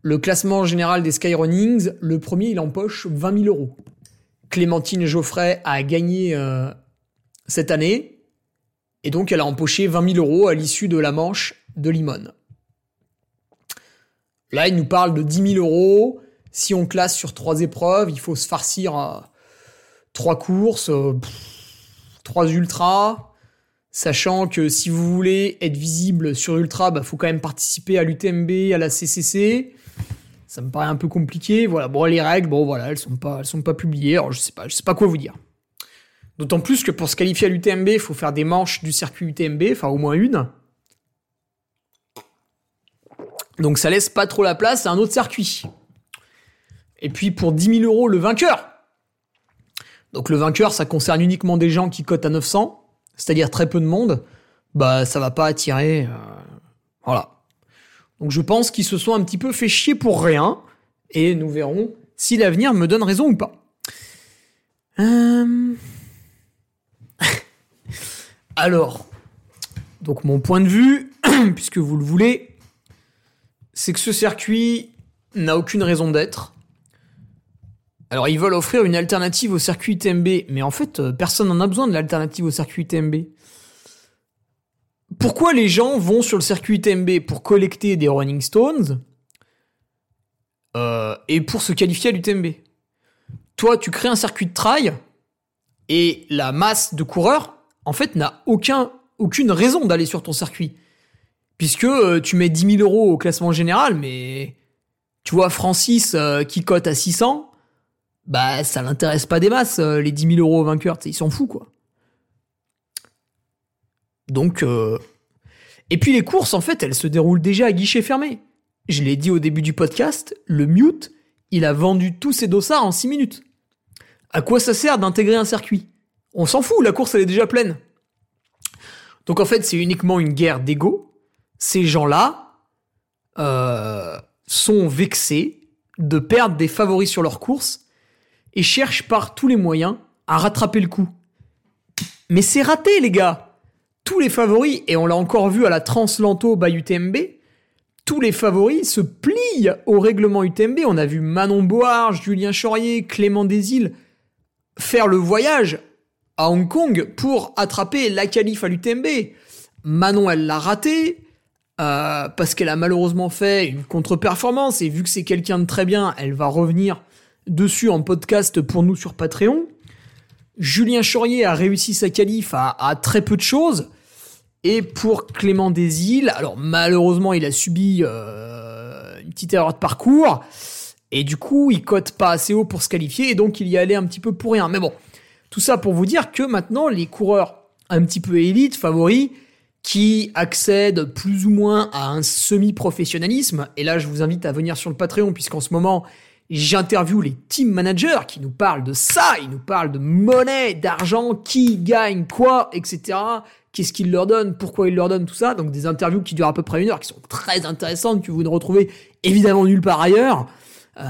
Le classement général des Skyrunnings, le premier, il empoche 20 000 euros. Clémentine Geoffrey a gagné euh, cette année, et donc elle a empoché 20 000 euros à l'issue de la manche de Limone. Là, il nous parle de 10 000 euros si on classe sur trois épreuves, il faut se farcir à trois courses, euh, trois ultras, sachant que si vous voulez être visible sur ultra, il bah, faut quand même participer à l'UTMB, à la CCC. Ça me paraît un peu compliqué. Voilà, bon, les règles, bon, voilà, elles sont pas, sont pas publiées. Alors, je sais sais pas quoi vous dire. D'autant plus que pour se qualifier à l'UTMB, il faut faire des manches du circuit UTMB, enfin au moins une. Donc ça laisse pas trop la place à un autre circuit. Et puis pour 10 000 euros le vainqueur. Donc le vainqueur, ça concerne uniquement des gens qui cotent à 900, c'est-à-dire très peu de monde. Bah ça va pas attirer. Euh, voilà. Donc je pense qu'ils se sont un petit peu fait chier pour rien. Et nous verrons si l'avenir me donne raison ou pas. Euh... Alors, donc mon point de vue, puisque vous le voulez, c'est que ce circuit n'a aucune raison d'être. Alors ils veulent offrir une alternative au circuit TMB, mais en fait euh, personne n'en a besoin de l'alternative au circuit TMB. Pourquoi les gens vont sur le circuit TMB pour collecter des Running Stones euh, et pour se qualifier à l'UTMB Toi, tu crées un circuit de trail et la masse de coureurs en fait, n'a aucun, aucune raison d'aller sur ton circuit. Puisque euh, tu mets 10 000 euros au classement général, mais tu vois Francis euh, qui cote à 600, bah ça l'intéresse pas des masses, euh, les 10 000 euros au vainqueur, il s'en fout quoi. Donc... Et puis les courses, en fait, elles se déroulent déjà à guichet fermé. Je l'ai dit au début du podcast, le Mute, il a vendu tous ses dossards en 6 minutes. À quoi ça sert d'intégrer un circuit? On s'en fout, la course elle est déjà pleine. Donc en fait, c'est uniquement une guerre d'ego. Ces gens-là euh, sont vexés de perdre des favoris sur leur course et cherchent par tous les moyens à rattraper le coup. Mais c'est raté, les gars. Tous les favoris, et on l'a encore vu à la Translanto by UTMB, tous les favoris se plient au règlement UTMB. On a vu Manon Board, Julien Chaurier, Clément Desilles faire le voyage à Hong Kong pour attraper la qualif à l'UTMB. Manon, elle l'a raté. Euh, parce qu'elle a malheureusement fait une contre-performance et vu que c'est quelqu'un de très bien, elle va revenir dessus en podcast pour nous sur Patreon. Julien Chaurier a réussi sa qualif à, très peu de choses. Et pour Clément Desilles, alors malheureusement il a subi euh, une petite erreur de parcours. Et du coup il cote pas assez haut pour se qualifier et donc il y allait un petit peu pour rien. Mais bon, tout ça pour vous dire que maintenant, les coureurs un petit peu élites, favoris, qui accèdent plus ou moins à un semi-professionnalisme, et là je vous invite à venir sur le Patreon, puisqu'en ce moment, j'interviewe les team managers qui nous parlent de ça, ils nous parlent de monnaie, d'argent, qui gagne quoi, etc. Qu'est-ce qu'ils leur donnent, pourquoi ils leur donnent tout ça. Donc des interviews qui durent à peu près une heure, qui sont très intéressantes, que vous ne retrouvez évidemment nulle part ailleurs. Euh...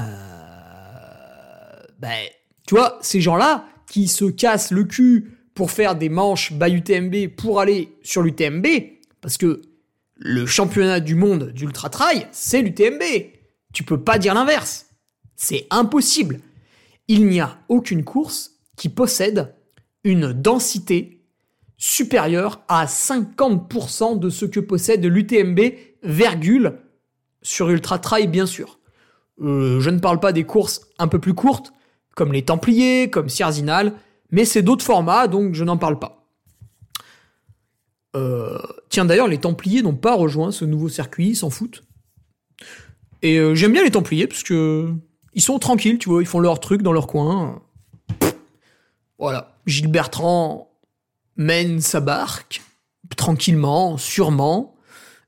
Ben, tu vois, ces gens-là, se cassent le cul pour faire des manches by UTMB pour aller sur l'UTMB, parce que le championnat du monde d'ultra trail, c'est l'UTMB. Tu peux pas dire l'inverse. C'est impossible. Il n'y a aucune course qui possède une densité supérieure à 50% de ce que possède l'UTMB, virgule, sur ultra trail bien sûr. Euh, je ne parle pas des courses un peu plus courtes, comme les Templiers, comme Sierzinal, mais c'est d'autres formats, donc je n'en parle pas. Euh, tiens, d'ailleurs, les Templiers n'ont pas rejoint ce nouveau circuit, ils s'en foutent. Et euh, j'aime bien les Templiers, parce que ils sont tranquilles, tu vois, ils font leur truc dans leur coin. Voilà, Gilles Bertrand mène sa barque, tranquillement, sûrement,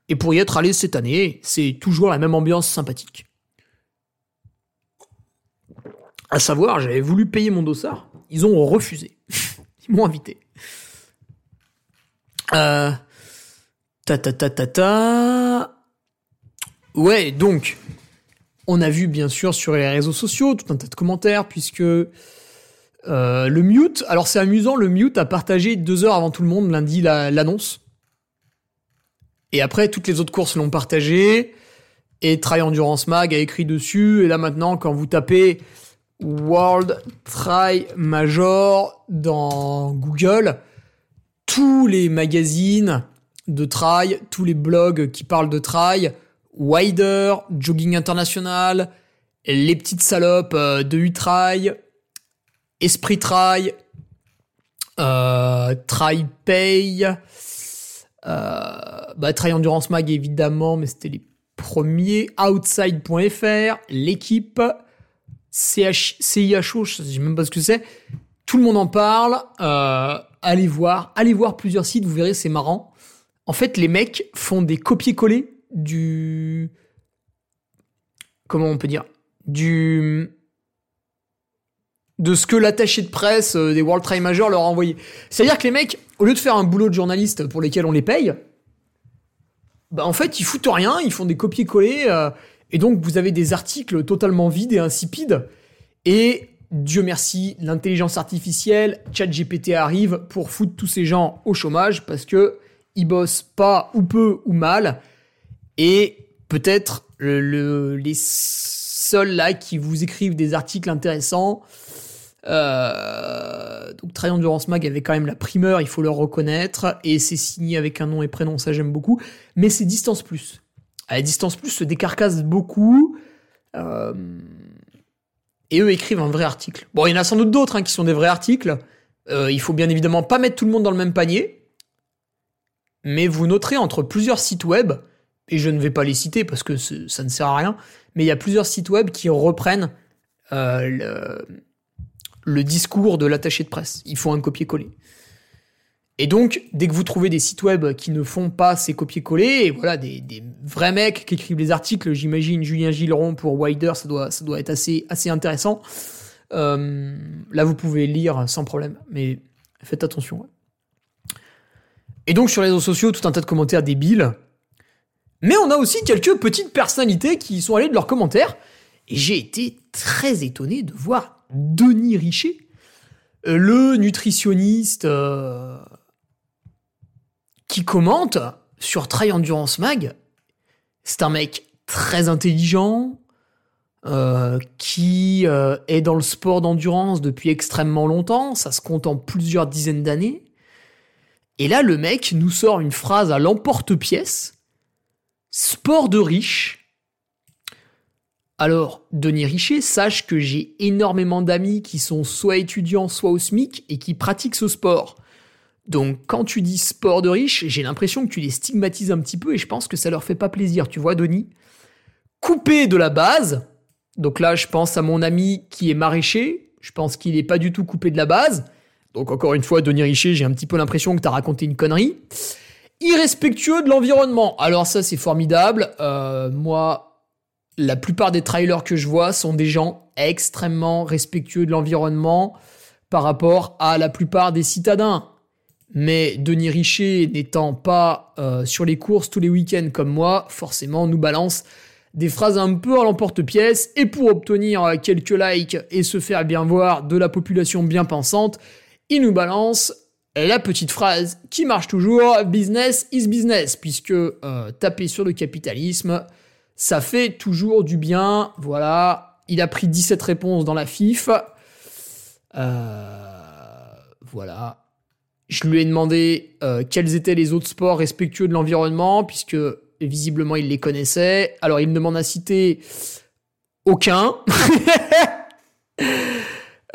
et pour y être allé cette année, c'est toujours la même ambiance sympathique. À savoir, j'avais voulu payer mon dossard. Ils ont refusé. Ils m'ont invité. Euh, ta ta ta ta ta. Ouais, donc, on a vu bien sûr sur les réseaux sociaux tout un tas de commentaires puisque euh, le mute. Alors c'est amusant, le mute a partagé deux heures avant tout le monde lundi l'annonce. et après, toutes les autres courses l'ont partagé. Et Try Endurance Mag a écrit dessus. Et là maintenant, quand vous tapez World Try Major dans Google, tous les magazines de trail, tous les blogs qui parlent de trail, Wider, Jogging International, les petites salopes euh, de U-Trail, Esprit Trail, euh, Try Pay, euh, bah, Endurance Mag évidemment, mais c'était les Premier, Outside.fr, l'équipe, CH, CIHO, je sais même pas ce que c'est. Tout le monde en parle. Euh, allez voir, allez voir plusieurs sites, vous verrez, c'est marrant. En fait, les mecs font des copier-coller du. Comment on peut dire Du. De ce que l'attaché de presse euh, des World Trade Majors leur a envoyé. C'est-à-dire que les mecs, au lieu de faire un boulot de journaliste pour lesquels on les paye, bah en fait, ils foutent rien, ils font des copier-coller. euh, et donc, vous avez des articles totalement vides et insipides. Et Dieu merci, l'intelligence artificielle, ChatGPT arrive pour foutre tous ces gens au chômage parce que ils bossent pas ou peu ou mal. Et peut-être le, le- les seuls là qui vous écrivent des articles intéressants. Euh, donc Trail Endurance Mag avait quand même la primeur, il faut le reconnaître, et c'est signé avec un nom et prénom, ça j'aime beaucoup. Mais c'est Distance Plus. À Distance Plus se décarcasse beaucoup. Euh, et eux écrivent un vrai article. Bon, il y en a sans doute d'autres hein, qui sont des vrais articles. Euh, il faut bien évidemment pas mettre tout le monde dans le même panier. Mais vous noterez entre plusieurs sites web, et je ne vais pas les citer parce que ça ne sert à rien, mais il y a plusieurs sites web qui reprennent euh, le, le discours de l'attaché de presse. Ils font un copier-coller. Et donc, dès que vous trouvez des sites web qui ne font pas ces copier-coller, et voilà, des, des vrais mecs qui écrivent les articles, j'imagine Julien Gilleron pour Wider, ça doit, être assez, assez intéressant. Euh, là, vous pouvez lire sans problème, mais faites attention. ouais. Et donc, sur les réseaux sociaux, tout un tas de commentaires débiles. Mais on a aussi quelques petites personnalités qui sont allées de leurs commentaires. Et j'ai été très étonné de voir Denis Richer, euh, le nutritionniste euh, qui commente sur Trail Endurance Mag. C'est un mec très intelligent, euh, qui euh, est dans le sport d'endurance depuis extrêmement longtemps, ça se compte en plusieurs dizaines d'années. Et là, le mec nous sort une phrase à l'emporte-pièce. Sport de riche. Alors, Denis Richer, sache que j'ai énormément d'amis qui sont soit étudiants, soit au SMIC et qui pratiquent ce sport. Donc, quand tu dis sport de riche, j'ai l'impression que tu les stigmatises un petit peu et je pense que ça leur fait pas plaisir, tu vois, Denis? Coupé de la base. Donc là, je pense à mon ami qui est maraîcher. Je pense qu'il est pas du tout coupé de la base. Donc encore une fois, Denis Richer, j'ai un petit peu l'impression que t'as raconté une connerie. Irrespectueux de l'environnement. Alors ça, c'est formidable. Euh, moi, la plupart des trailers que je vois sont des gens extrêmement respectueux de l'environnement par rapport à la plupart des citadins. Mais Denis Richer n'étant pas euh, sur les courses tous les week-ends comme moi, forcément nous balance des phrases un peu à l'emporte-pièce et pour obtenir euh, quelques likes et se faire bien voir de la population bien pensante, il nous balance la petite phrase qui marche toujours, business is business, puisque euh, taper sur le capitalisme, ça fait toujours du bien. Voilà, il a pris 17 réponses dans la FIF. Euh, voilà. Je lui ai demandé euh, quels étaient les autres sports respectueux de l'environnement, puisque visiblement il les connaissait. Alors il me demande à citer aucun.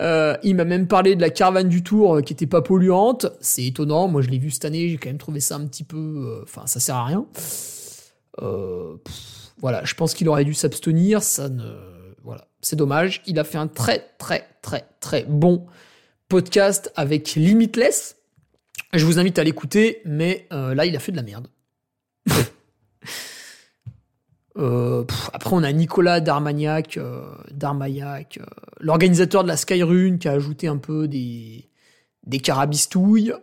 Euh, il m'a même parlé de la caravane du Tour euh, qui était pas polluante. C'est étonnant. Moi, je l'ai vu cette année. J'ai quand même trouvé ça un petit peu. Enfin, ça sert à rien. Voilà, je pense qu'il aurait dû s'abstenir. Ça ne. Voilà, c'est dommage. Il a fait un très, très, très, très bon podcast avec Limitless. Je vous invite à l'écouter, mais euh, là, il a fait de la merde. Euh, pff, après, on a Nicolas Darmagnac, euh, Darmaillac, l'organisateur de la Skyrune, qui a ajouté un peu des, des carabistouilles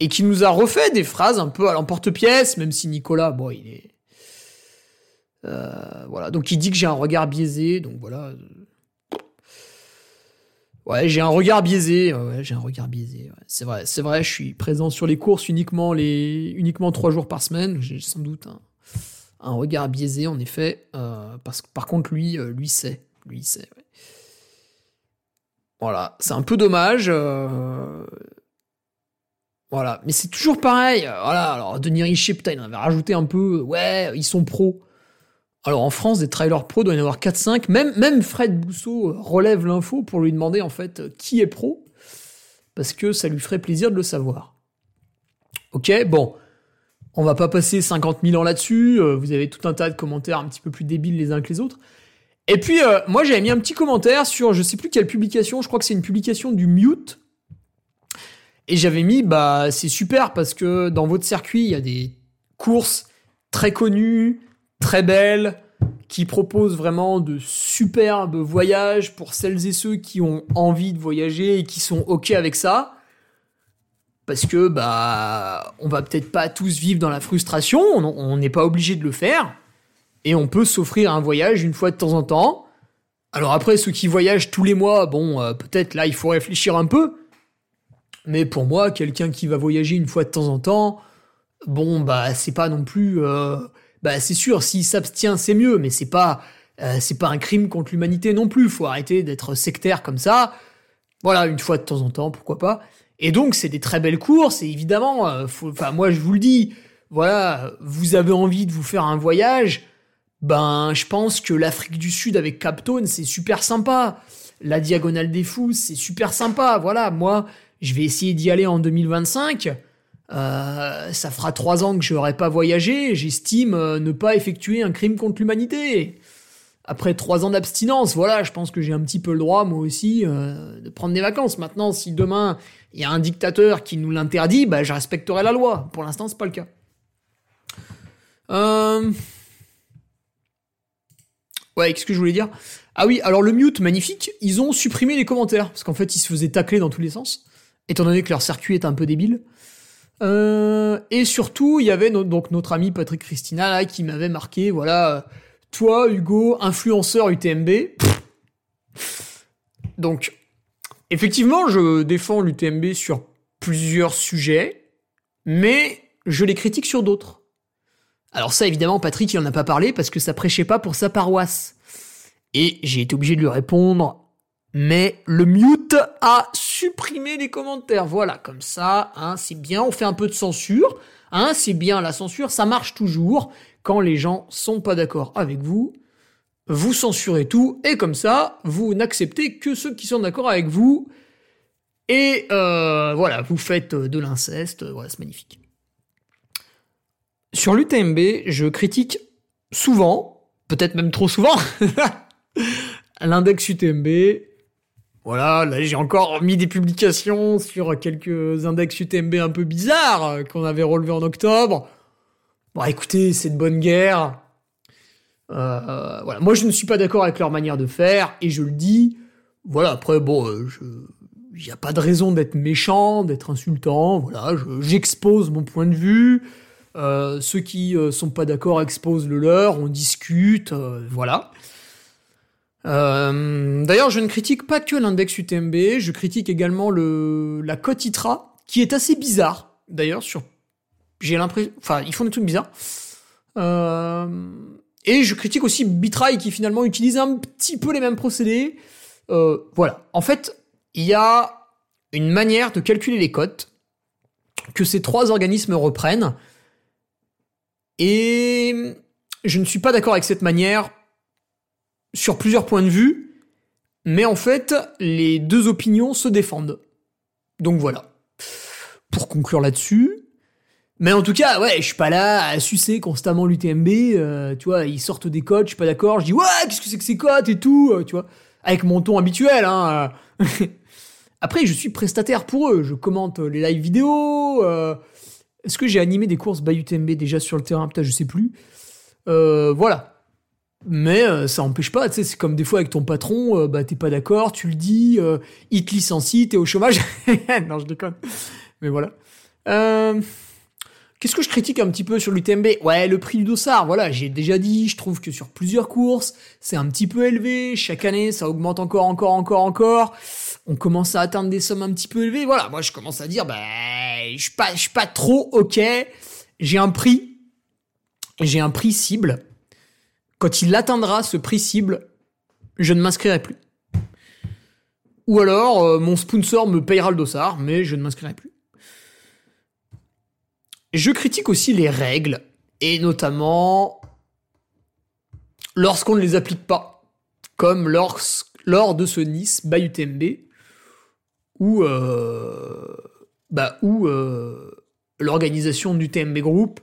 et qui nous a refait des phrases un peu à l'emporte-pièce, même si Nicolas, bon, il est. Euh, voilà, donc il dit que j'ai un regard biaisé, donc voilà. Ouais, j'ai un regard biaisé, j'ai un regard biaisé. C'est vrai, c'est vrai, je suis présent sur les courses uniquement les uniquement trois jours par semaine. J'ai sans doute un, regard biaisé en effet, euh, parce que par contre lui, euh, lui sait, lui sait. Voilà, c'est un peu dommage. euh, Voilà, mais c'est toujours pareil. Voilà, alors Denis Richer, putain, il avait rajouté un peu. Ouais, ils sont pros. Alors en France, des trailers pro, doit y en avoir 4-5. Même, même Fred Bousseau euh, relève l'info pour lui demander en fait euh, qui est pro. Parce que ça lui ferait plaisir de le savoir. Ok, bon. On va pas passer 50 000 ans là-dessus. euh, vous avez tout un tas de commentaires un petit peu plus débiles les uns que les autres. Et puis, moi, j'avais mis un petit commentaire sur je sais plus quelle publication. Je crois que c'est une publication du Mute. Et j'avais mis, bah, c'est super parce que dans votre circuit, il y a des courses très connues, très belles, qui proposent vraiment de superbes voyages pour celles et ceux qui ont envie de voyager et qui sont OK avec ça. Parce que, bah, on va peut-être pas tous vivre dans la frustration, on on n'est pas obligé de le faire. Et on peut s'offrir un voyage une fois de temps en temps. Alors après, ceux qui voyagent tous les mois, bon, euh, peut-être là, il faut réfléchir un peu. Mais pour moi, quelqu'un qui va voyager une fois de temps en temps, bon, bah, c'est pas non plus. euh, bah, c'est sûr, s'il s'abstient, c'est mieux, mais c'est pas, euh, c'est pas un crime contre l'humanité non plus. Faut arrêter d'être sectaire comme ça. Voilà, une fois de temps en temps, pourquoi pas. Et donc, c'est des très belles courses, et évidemment, euh, enfin, moi, je vous le dis, voilà, vous avez envie de vous faire un voyage, ben, je pense que l'Afrique du Sud avec Captone, c'est super sympa. La Diagonale des Fous, c'est super sympa. Voilà, moi, je vais essayer d'y aller en 2025. Euh, ça fera trois ans que je n'aurai pas voyagé. J'estime euh, ne pas effectuer un crime contre l'humanité. Après trois ans d'abstinence, voilà, je pense que j'ai un petit peu le droit, moi aussi, euh, de prendre des vacances. Maintenant, si demain il y a un dictateur qui nous l'interdit, bah, je respecterai la loi. Pour l'instant, c'est pas le cas. Ouais, qu'est-ce que je voulais dire? Ah oui, alors le mute, magnifique, ils ont supprimé les commentaires, parce qu'en fait, ils se faisaient tacler dans tous les sens, étant donné que leur circuit est un peu débile. Euh, et surtout, il y avait donc notre ami Patrick Christina qui m'avait marqué, voilà, euh, toi, Hugo, influenceur UTMB. Donc, effectivement, je défends l'UTMB sur plusieurs sujets, mais je les critique sur d'autres. Alors ça, évidemment, Patrick, il en a pas parlé parce que ça prêchait pas pour sa paroisse. Et j'ai été obligé de lui répondre, mais le mute a supprimé les commentaires. Voilà, comme ça, hein, c'est bien, on fait un peu de censure. Hein, c'est bien, la censure, ça marche toujours. Quand les gens sont pas d'accord avec vous, vous censurez tout, et comme ça, vous n'acceptez que ceux qui sont d'accord avec vous. Et euh, voilà, vous faites de l'inceste, voilà, c'est magnifique. Sur l'UTMB, je critique souvent, peut-être même trop souvent, l'index UTMB. Voilà, là j'ai encore mis des publications sur quelques index UTMB un peu bizarres euh, qu'on avait relevés en octobre. Bon, écoutez, c'est de bonne guerre. Euh, moi je ne suis pas d'accord avec leur manière de faire et je le dis. Voilà, après bon, euh, il n'y a pas de raison d'être méchant, d'être insultant. Voilà, je- j'expose mon point de vue. Euh, ceux qui euh, sont pas d'accord exposent le leur, on discute, euh, voilà. Euh, D'ailleurs, je ne critique pas que l'index UTMB, je critique également le la cote ITRA, qui est assez bizarre. D'ailleurs, sur j'ai l'impression, enfin, ils font des trucs bizarres. Euh, et je critique aussi Bitrai qui finalement utilise un petit peu les mêmes procédés. Euh, voilà. En fait, il y a une manière de calculer les cotes que ces trois organismes reprennent. Et je ne suis pas d'accord avec cette manière sur plusieurs points de vue, mais en fait, les deux opinions se défendent. Donc voilà. Pour conclure là-dessus. Mais en tout cas, ouais, je suis pas là à sucer constamment l'UTMB. euh, tu vois, ils sortent des codes, je suis pas d'accord. Je dis, ouais, qu'est-ce que c'est que ces codes et tout, euh, tu vois. Avec mon ton habituel, hein. euh. Après, je suis prestataire pour eux. Je commente les live vidéo. euh, Est-ce que j'ai animé des courses by UTMB déjà sur le terrain? Putain, je sais plus. Voilà. Mais euh, ça empêche pas, tu sais, c'est comme des fois avec ton patron, euh, bah t'es pas d'accord, tu le dis, euh, il te licencie, t'es au chômage. non, je déconne. Mais voilà. Euh, Qu'est-ce que je critique un petit peu sur l'UTMB Ouais, le prix du dossard, voilà, j'ai déjà dit, je trouve que sur plusieurs courses, c'est un petit peu élevé, chaque année, ça augmente encore, encore, encore, encore. On commence à atteindre des sommes un petit peu élevées. Voilà, moi je commence à dire, bah, je suis pas, pas trop ok. J'ai un prix, j'ai un prix cible. Quand il atteindra ce prix cible, je ne m'inscrirai plus. Ou alors, euh, mon sponsor me payera le dossard, mais je ne m'inscrirai plus. Je critique aussi les règles, et notamment lorsqu'on ne les applique pas, comme lors, lors de ce Nice by UTMB, où, euh, bah, euh, l'organisation du TMB Group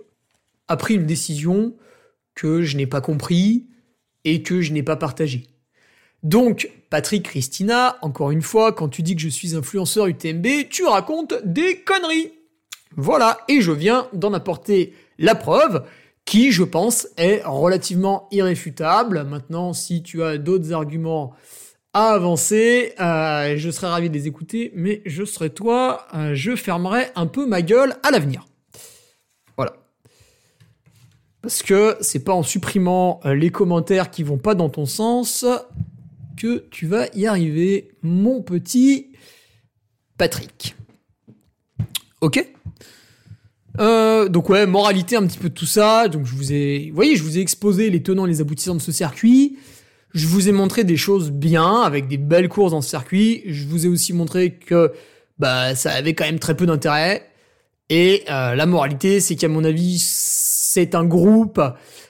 a pris une décision que je n'ai pas compris et que je n'ai pas partagée. Donc, Patrick Christina, encore une fois, quand tu dis que je suis influenceur UTMB, tu racontes des conneries. Voilà, et je viens d'en apporter la preuve, qui, je pense, est relativement irréfutable. Maintenant, si tu as d'autres arguments à avancer, euh, je serais ravi de les écouter, mais je serai toi, euh, je fermerai un peu ma gueule à l'avenir. Parce que c'est pas en supprimant euh, les commentaires qui vont pas dans ton sens que tu vas y arriver, mon petit Patrick. Ok? Euh, donc ouais, moralité un petit peu de tout ça. Donc je vous ai, vous voyez, je vous ai exposé les tenants et les aboutissants de ce circuit. Je vous ai montré des choses bien avec des belles courses dans ce circuit. Je vous ai aussi montré que bah ça avait quand même très peu d'intérêt. Et euh, la moralité, c'est qu'à mon avis, c'est un groupe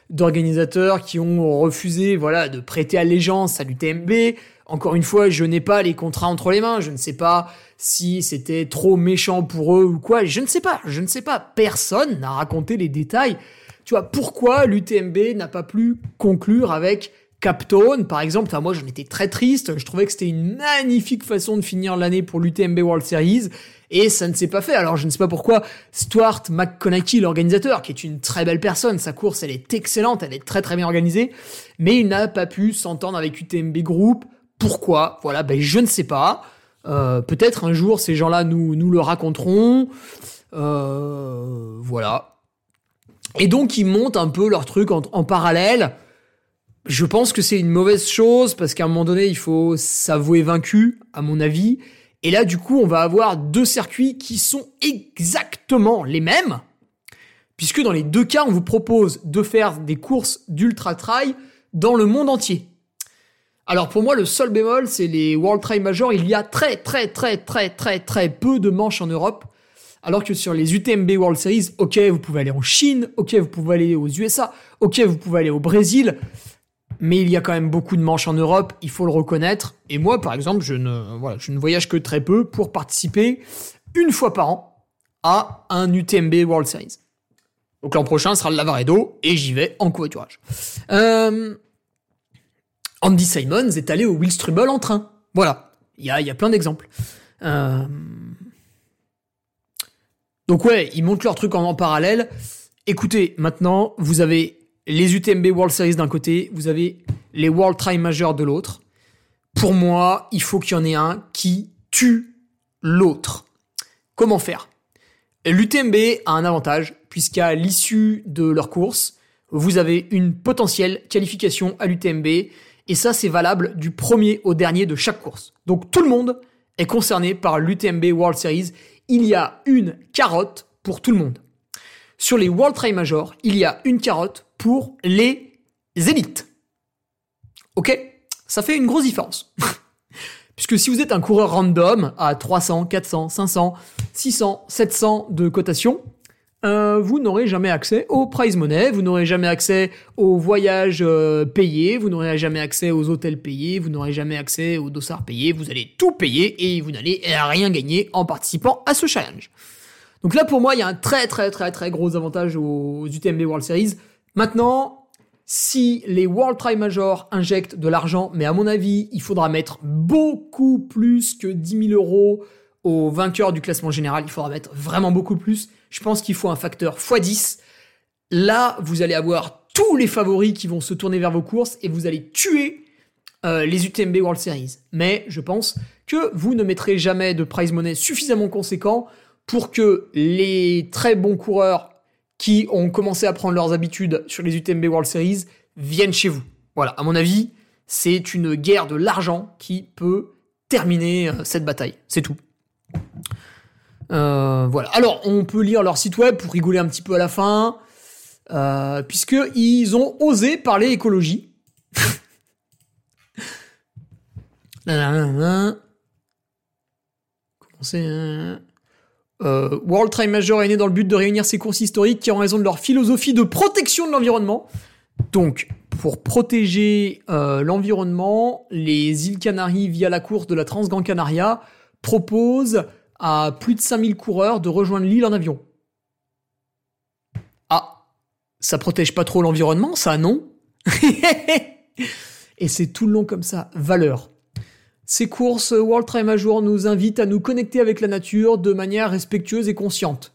d'organisateurs qui ont refusé, voilà, de prêter allégeance à l'UTMB. Encore une fois, je n'ai pas les contrats entre les mains. Je ne sais pas si c'était trop méchant pour eux ou quoi. Je ne sais pas. Je ne sais pas. Personne n'a raconté les détails. Tu vois, pourquoi l'UTMB n'a pas pu conclure avec Captone, par exemple, moi j'en étais très triste, je trouvais que c'était une magnifique façon de finir l'année pour l'UTMB World Series, et ça ne s'est pas fait. Alors je ne sais pas pourquoi Stuart McConaughey, l'organisateur, qui est une très belle personne, sa course elle est excellente, elle est très très bien organisée, mais il n'a pas pu s'entendre avec UTMB Group. Pourquoi? Voilà, ben je ne sais pas. Euh, Peut-être un jour ces gens-là nous, le raconteront. Euh, voilà. Et donc ils montent un peu leur truc en parallèle. Je pense que c'est une mauvaise chose parce qu'à un moment donné, il faut s'avouer vaincu, à mon avis. Et là, du coup, on va avoir deux circuits qui sont exactement les mêmes, puisque dans les deux cas, on vous propose de faire des courses d'ultra trail dans le monde entier. Alors pour moi, le seul bémol, c'est les World Trail Major. Il y a très très très très très très peu de manches en Europe. Alors que sur les UTMB World Series, ok, vous pouvez aller en Chine, ok, vous pouvez aller aux USA, ok, vous pouvez aller au Brésil mais il y a quand même beaucoup de manches en Europe, il faut le reconnaître. Et moi, par exemple, je ne, voilà, je ne voyage que très peu pour participer une fois par an à un UTMB World Series. Donc l'an prochain sera le Lavaredo et j'y vais en covoiturage. Euh, Andy Simons est allé au Wilstrubel en train. Voilà, il y a, y a plein d'exemples. Euh, donc ouais, ils montent leur truc en, en parallèle. Écoutez, maintenant, vous avez les UTMB World Series d'un côté, vous avez les World Trail Majors de l'autre. Pour moi, il faut qu'il y en ait un qui tue l'autre. Comment faire? L'UTMB a un avantage, puisqu'à l'issue de leur course, vous avez une potentielle qualification à l'UTMB, et ça c'est valable du premier au dernier de chaque course. Donc tout le monde est concerné par l'UTMB World Series. Il y a une carotte pour tout le monde. Sur les World Trail Majors, il y a une carotte pour les élites. Ok? Ça fait une grosse différence. Puisque si vous êtes un coureur random à 300, 400, 500, 600, 700 de cotation, euh, vous n'aurez jamais accès au prize money, vous n'aurez jamais accès aux voyages euh, payés, vous n'aurez jamais accès aux hôtels payés, vous n'aurez jamais accès aux dossards payés, vous allez tout payer et vous n'allez rien gagner en participant à ce challenge. Donc là pour moi il y a un très très très très gros avantage aux UTMB World Series. Maintenant, si les World Try Major injectent de l'argent, mais à mon avis, il faudra mettre beaucoup plus que 10 000 euros au vainqueur du classement général. Il faudra mettre vraiment beaucoup plus. Je pense qu'il faut un facteur x10. Là, vous allez avoir tous les favoris qui vont se tourner vers vos courses et vous allez tuer euh, les UTMB World Series. Mais je pense que vous ne mettrez jamais de prize money suffisamment conséquent pour que les très bons coureurs qui ont commencé à prendre leurs habitudes sur les UTMB World Series viennent chez vous. Voilà, à mon avis, c'est une guerre de l'argent qui peut terminer euh, cette bataille. C'est tout. Euh, voilà. Alors, on peut lire leur site web pour rigoler un petit peu à la fin, euh, puisqu'ils ont osé parler écologie. Comment hein? Euh, World Trail Major est né dans le but de réunir ces courses historiques qui, en raison de leur philosophie de protection de l'environnement, donc pour protéger euh, l'environnement, les îles Canaries, via la course de la Transgran Canaria, proposent à plus de 5000 coureurs de rejoindre l'île en avion. Ah, Ça protège pas trop l'environnement, ça, non? Et c'est tout le long comme ça. Valeur. Ces courses World Trail Major nous invitent à nous connecter avec la nature de manière respectueuse et consciente.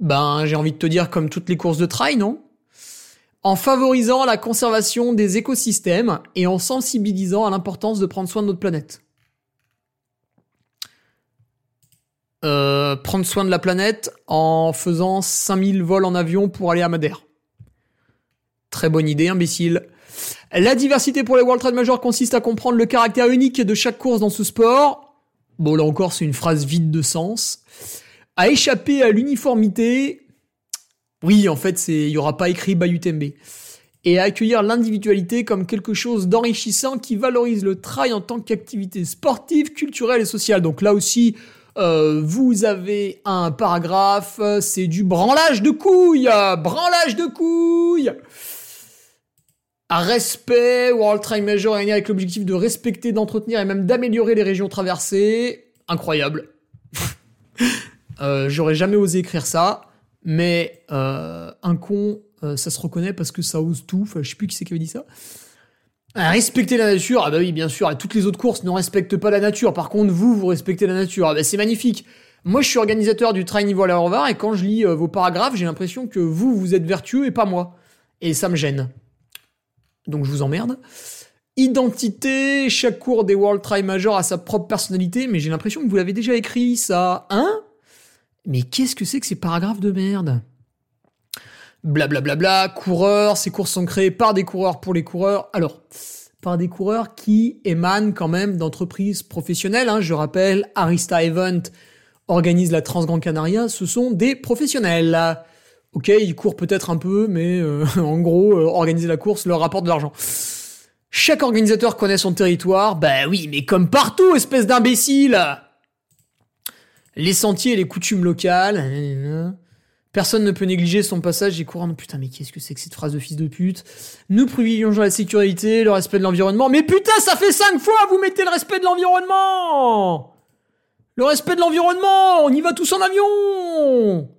Ben, j'ai envie de te dire comme toutes les courses de trail, non? En favorisant la conservation des écosystèmes et en sensibilisant à l'importance de prendre soin de notre planète. Euh, prendre soin de la planète en faisant 5000 vols en avion pour aller à Madère. Très bonne idée, imbécile. La diversité pour les World Trade Majors consiste à comprendre le caractère unique de chaque course dans ce sport. Bon, là encore, c'est une phrase vide de sens. À échapper à l'uniformité. Oui, en fait, il y aura pas écrit by UTMB. Et à accueillir l'individualité comme quelque chose d'enrichissant qui valorise le trail en tant qu'activité sportive, culturelle et sociale. Donc là aussi, euh, vous avez un paragraphe, c'est du branlage de couilles, branlage de couilles. Respect, World Trail Major est avec l'objectif de respecter, d'entretenir et même d'améliorer les régions traversées. Incroyable. euh, J'aurais jamais osé écrire ça, mais euh, un con, euh, ça se reconnaît parce que ça ose tout. Enfin, je sais plus qui c'est qui avait dit ça. respecter la nature, ah bah oui, bien sûr, toutes les autres courses ne respectent pas la nature. Par contre, vous, vous respectez la nature. Ah bah c'est magnifique. Moi, je suis organisateur du Trail Niveau à la et quand je lis vos paragraphes, j'ai l'impression que vous, vous êtes vertueux et pas moi. Et ça me gêne donc je vous emmerde. Identité, chaque cours des World Try Major a sa propre personnalité, mais j'ai l'impression que vous l'avez déjà écrit, ça. Hein? Mais qu'est-ce que c'est que ces paragraphes de merde? Blablabla, bla, bla, coureurs, ces courses sont créées par des coureurs pour les coureurs. Alors, par des coureurs qui émanent quand même d'entreprises professionnelles. Hein. Je rappelle, Arista Event organise la Transgrand Canaria, ce sont des professionnels. Ok, ils courent peut-être un peu, mais euh, en gros, euh, organiser la course leur rapporte de l'argent. Chaque organisateur connaît son territoire. Bah oui, mais comme partout, espèce d'imbécile Les sentiers et les coutumes locales. Personne ne peut négliger son passage et courant. Putain, mais qu'est-ce que c'est que cette phrase de fils de pute? Nous privilégions la sécurité, le respect de l'environnement. Mais putain, ça fait cinq fois vous mettez le respect de l'environnement Le respect de l'environnement On y va tous en avion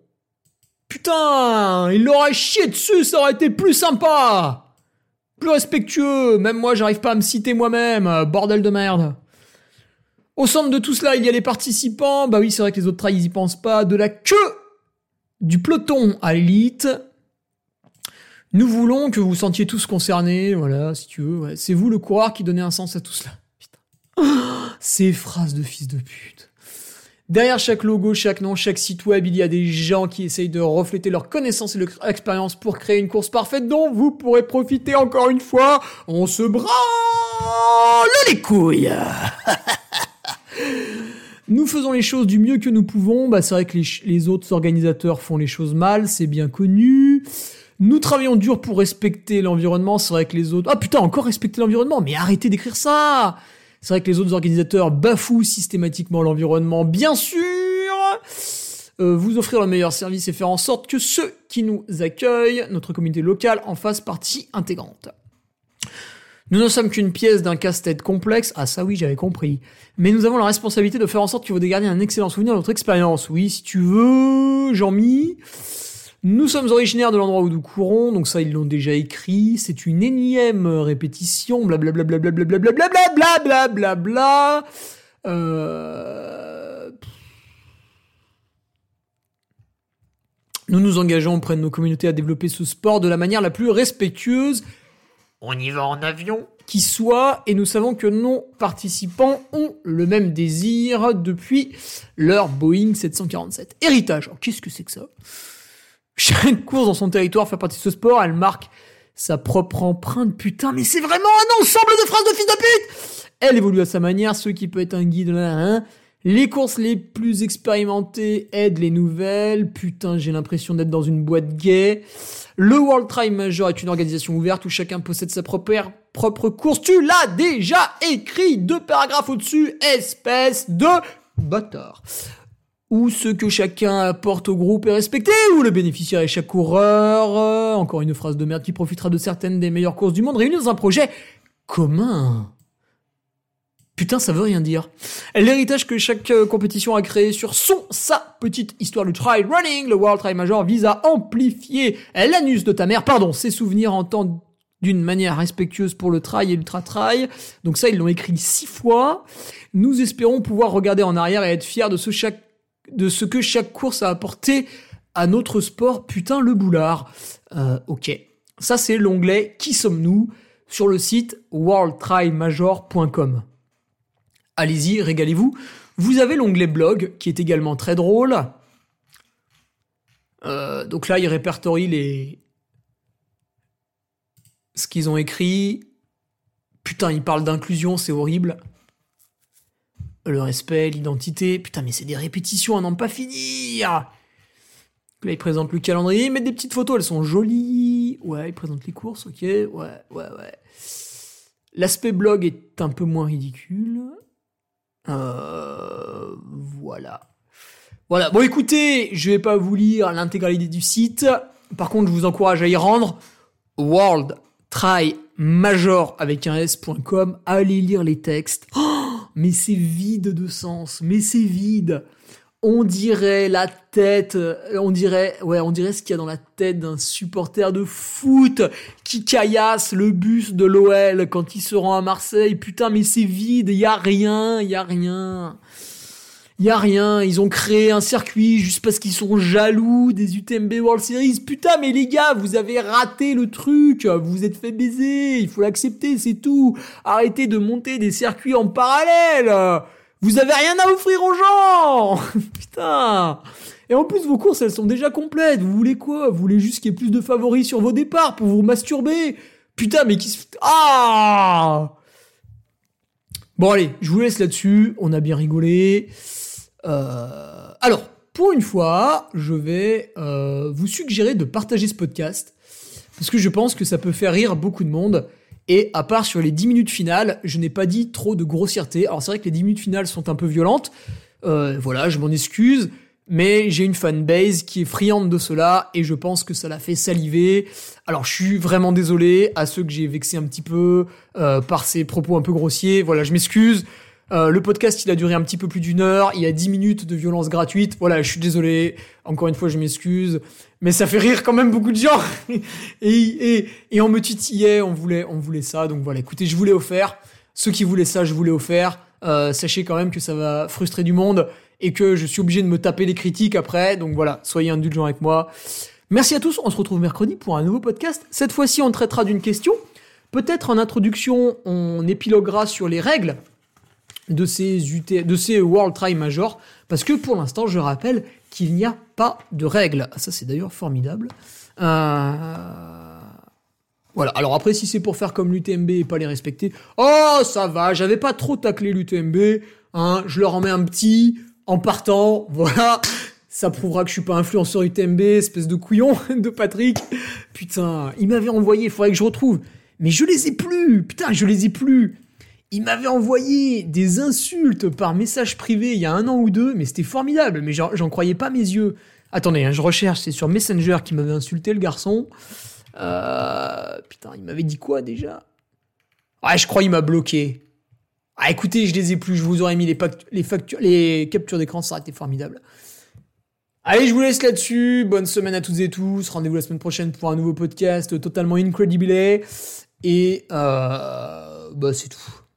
Putain, il l'aurait chié dessus, ça aurait été plus sympa Plus respectueux, même moi j'arrive pas à me citer moi-même, bordel de merde Au centre de tout cela, il y a les participants, bah oui c'est vrai que les autres trails ils y pensent pas, de la queue du peloton à l'élite. Nous voulons que vous vous sentiez tous concernés, voilà, si tu veux, c'est vous le coureur qui donnez un sens à tout cela. Putain. Ces phrases de fils de pute. Derrière chaque logo, chaque nom, chaque site web, il y a des gens qui essayent de refléter leur connaissance et leur expérience pour créer une course parfaite dont vous pourrez profiter encore une fois. On se branle les couilles Nous faisons les choses du mieux que nous pouvons. Bah, c'est vrai que les, les autres organisateurs font les choses mal, c'est bien connu. Nous travaillons dur pour respecter l'environnement. C'est vrai que les autres... Ah putain, encore respecter l'environnement Mais arrêtez d'écrire ça c'est vrai que les autres organisateurs bafouent systématiquement l'environnement, bien sûr. Euh, vous offrir le meilleur service et faire en sorte que ceux qui nous accueillent, notre communauté locale, en fassent partie intégrante. Nous ne sommes qu'une pièce d'un casse-tête complexe, ah ça oui j'avais compris, mais nous avons la responsabilité de faire en sorte que vous gardiez un excellent souvenir de notre expérience. Oui, si tu veux, Jean-Mi, nous sommes originaires de l'endroit où nous courons, donc ça ils l'ont déjà écrit, c'est une énième répétition, blablabla blablabla blablabla blablabla euh... Nous nous engageons auprès de nos communautés à développer ce sport de la manière la plus respectueuse. On y va en avion qui soit, et nous savons que nos participants ont le même désir depuis leur Boeing 747. Héritage. Qu'est-ce que c'est que ça? Chaque course dans son territoire fait partie de ce sport, elle marque sa propre empreinte. Putain, mais c'est vraiment un ensemble de phrases de fils de pute Elle évolue à sa manière, ce qui peut être un guide là, hein. Les courses les plus expérimentées aident les nouvelles. Putain, j'ai l'impression d'être dans une boîte gay. Le World Trail Major est une organisation ouverte où chacun possède sa propre, propre course. Tu l'as déjà écrit deux paragraphes au-dessus, espèce de bâtard où ce que chacun apporte au groupe est respecté, où le bénéficiaire est chaque coureur, euh, encore une phrase de merde qui profitera de certaines des meilleures courses du monde réunies dans un projet commun. Putain, ça veut rien dire. L'héritage que chaque euh, compétition a créé sur son, sa petite histoire du trail running, le World Trail Major vise à amplifier l'anus de ta mère, pardon, ses souvenirs en temps d'une manière respectueuse pour le trail et l'ultra trail. Donc ça, ils l'ont écrit six fois. Nous espérons pouvoir regarder en arrière et être fiers de ce, chaque, de ce que chaque course a apporté à notre sport. Putain, le boulard. Euh, ok. Ça, c'est l'onglet Qui sommes-nous? sur le site worldtrailmajor.com allez-y, régalez-vous. Vous avez l'onglet blog qui est également très drôle. Euh, donc là, il répertorie les ce qu'ils ont écrit. Putain, ils parlent d'inclusion, c'est horrible. Le respect, l'identité. Putain, mais c'est des répétitions à n'en pas finir. Là, ils présentent le calendrier, ils mettent des petites photos, elles sont jolies. Ouais, ils présentent les courses, ok. Ouais, ouais, ouais. L'aspect blog est un peu moins ridicule. Euh, voilà. Voilà. Bon, écoutez, je vais pas vous lire l'intégralité du site. Par contre, je vous encourage à y rendre. World Try Major avec un S.com. Allez lire les textes. Oh, mais c'est vide de sens. Mais c'est vide on dirait la tête, euh, on dirait, ouais, on dirait ce qu'il y a dans la tête d'un supporter de foot qui caillasse le bus de l'OL quand il se rend à Marseille. Putain, mais c'est vide, y a rien, y a rien. Y rien, ils ont créé un circuit juste parce qu'ils sont jaloux des UTMB World Series. Putain, mais les gars, vous avez raté le truc, vous vous êtes fait baiser, il faut l'accepter, c'est tout. Arrêtez de monter des circuits en parallèle. Vous avez rien à offrir aux gens Putain Et en plus, vos courses, elles sont déjà complètes. Vous voulez quoi? Vous voulez juste qu'il y ait plus de favoris sur vos départs pour vous masturber? Putain, mais qui se... Ah Bon allez, je vous laisse là-dessus. On a bien rigolé. Euh... Alors, pour une fois, je vais euh, vous suggérer de partager ce podcast. Parce que je pense que ça peut faire rire beaucoup de monde. Et à part sur les 10 minutes finales, je n'ai pas dit trop de grossièreté. Alors c'est vrai que les 10 minutes finales sont un peu violentes. Euh, voilà, je m'en excuse. Mais j'ai une fanbase qui est friande de cela et je pense que ça l'a fait saliver. Alors je suis vraiment désolé à ceux que j'ai vexé un petit peu par ces propos un peu grossiers. Voilà, je m'excuse. Euh, le podcast, il a duré un petit peu plus d'une heure. Il y a 10 minutes de violence gratuite. Voilà, je suis désolé. Encore une fois, je m'excuse. Mais ça fait rire quand même beaucoup de gens. et, et, et on me titillait, on voulait, on voulait ça. Donc voilà, écoutez, je voulais offert. Ceux qui voulaient ça, je voulais offert. Euh, sachez quand même que ça va frustrer du monde et que je suis obligé de me taper les critiques après. Donc voilà, soyez indulgents avec moi. Merci à tous. On se retrouve mercredi pour un nouveau podcast. Cette fois-ci, on traitera d'une question. Peut-être en introduction, on épiloguera sur les règles de ces, UT, de ces World Try Major, parce que pour l'instant, je rappelle qu'il n'y a pas de règles. Ah, ça, c'est d'ailleurs formidable. Euh... Voilà. Alors après, si c'est pour faire comme l'UTMB et pas les respecter, oh, ça va, j'avais pas trop taclé l'UTMB, hein, je leur en mets un petit, en partant, voilà. Ça prouvera que je suis pas influenceur UTMB, espèce de couillon de Patrick. Putain, il m'avait envoyé, il faudrait que je retrouve. Mais je les ai plus, putain, je les ai plus. Il m'avait envoyé des insultes par message privé il y a un an ou deux, mais c'était formidable, mais j'en croyais pas mes yeux. Attendez, hein, je recherche, c'est sur Messenger qui m'avait insulté le garçon. Euh, putain, il m'avait dit quoi déjà? Ouais, je crois qu'il m'a bloqué. Ah, écoutez, je les ai plus, je vous aurais mis les, les captures d'écran, ça aurait été formidable. Allez, je vous laisse là-dessus. Bonne semaine à toutes et tous. Rendez-vous la semaine prochaine pour un nouveau podcast totalement incredible. Et euh, bah, c'est tout.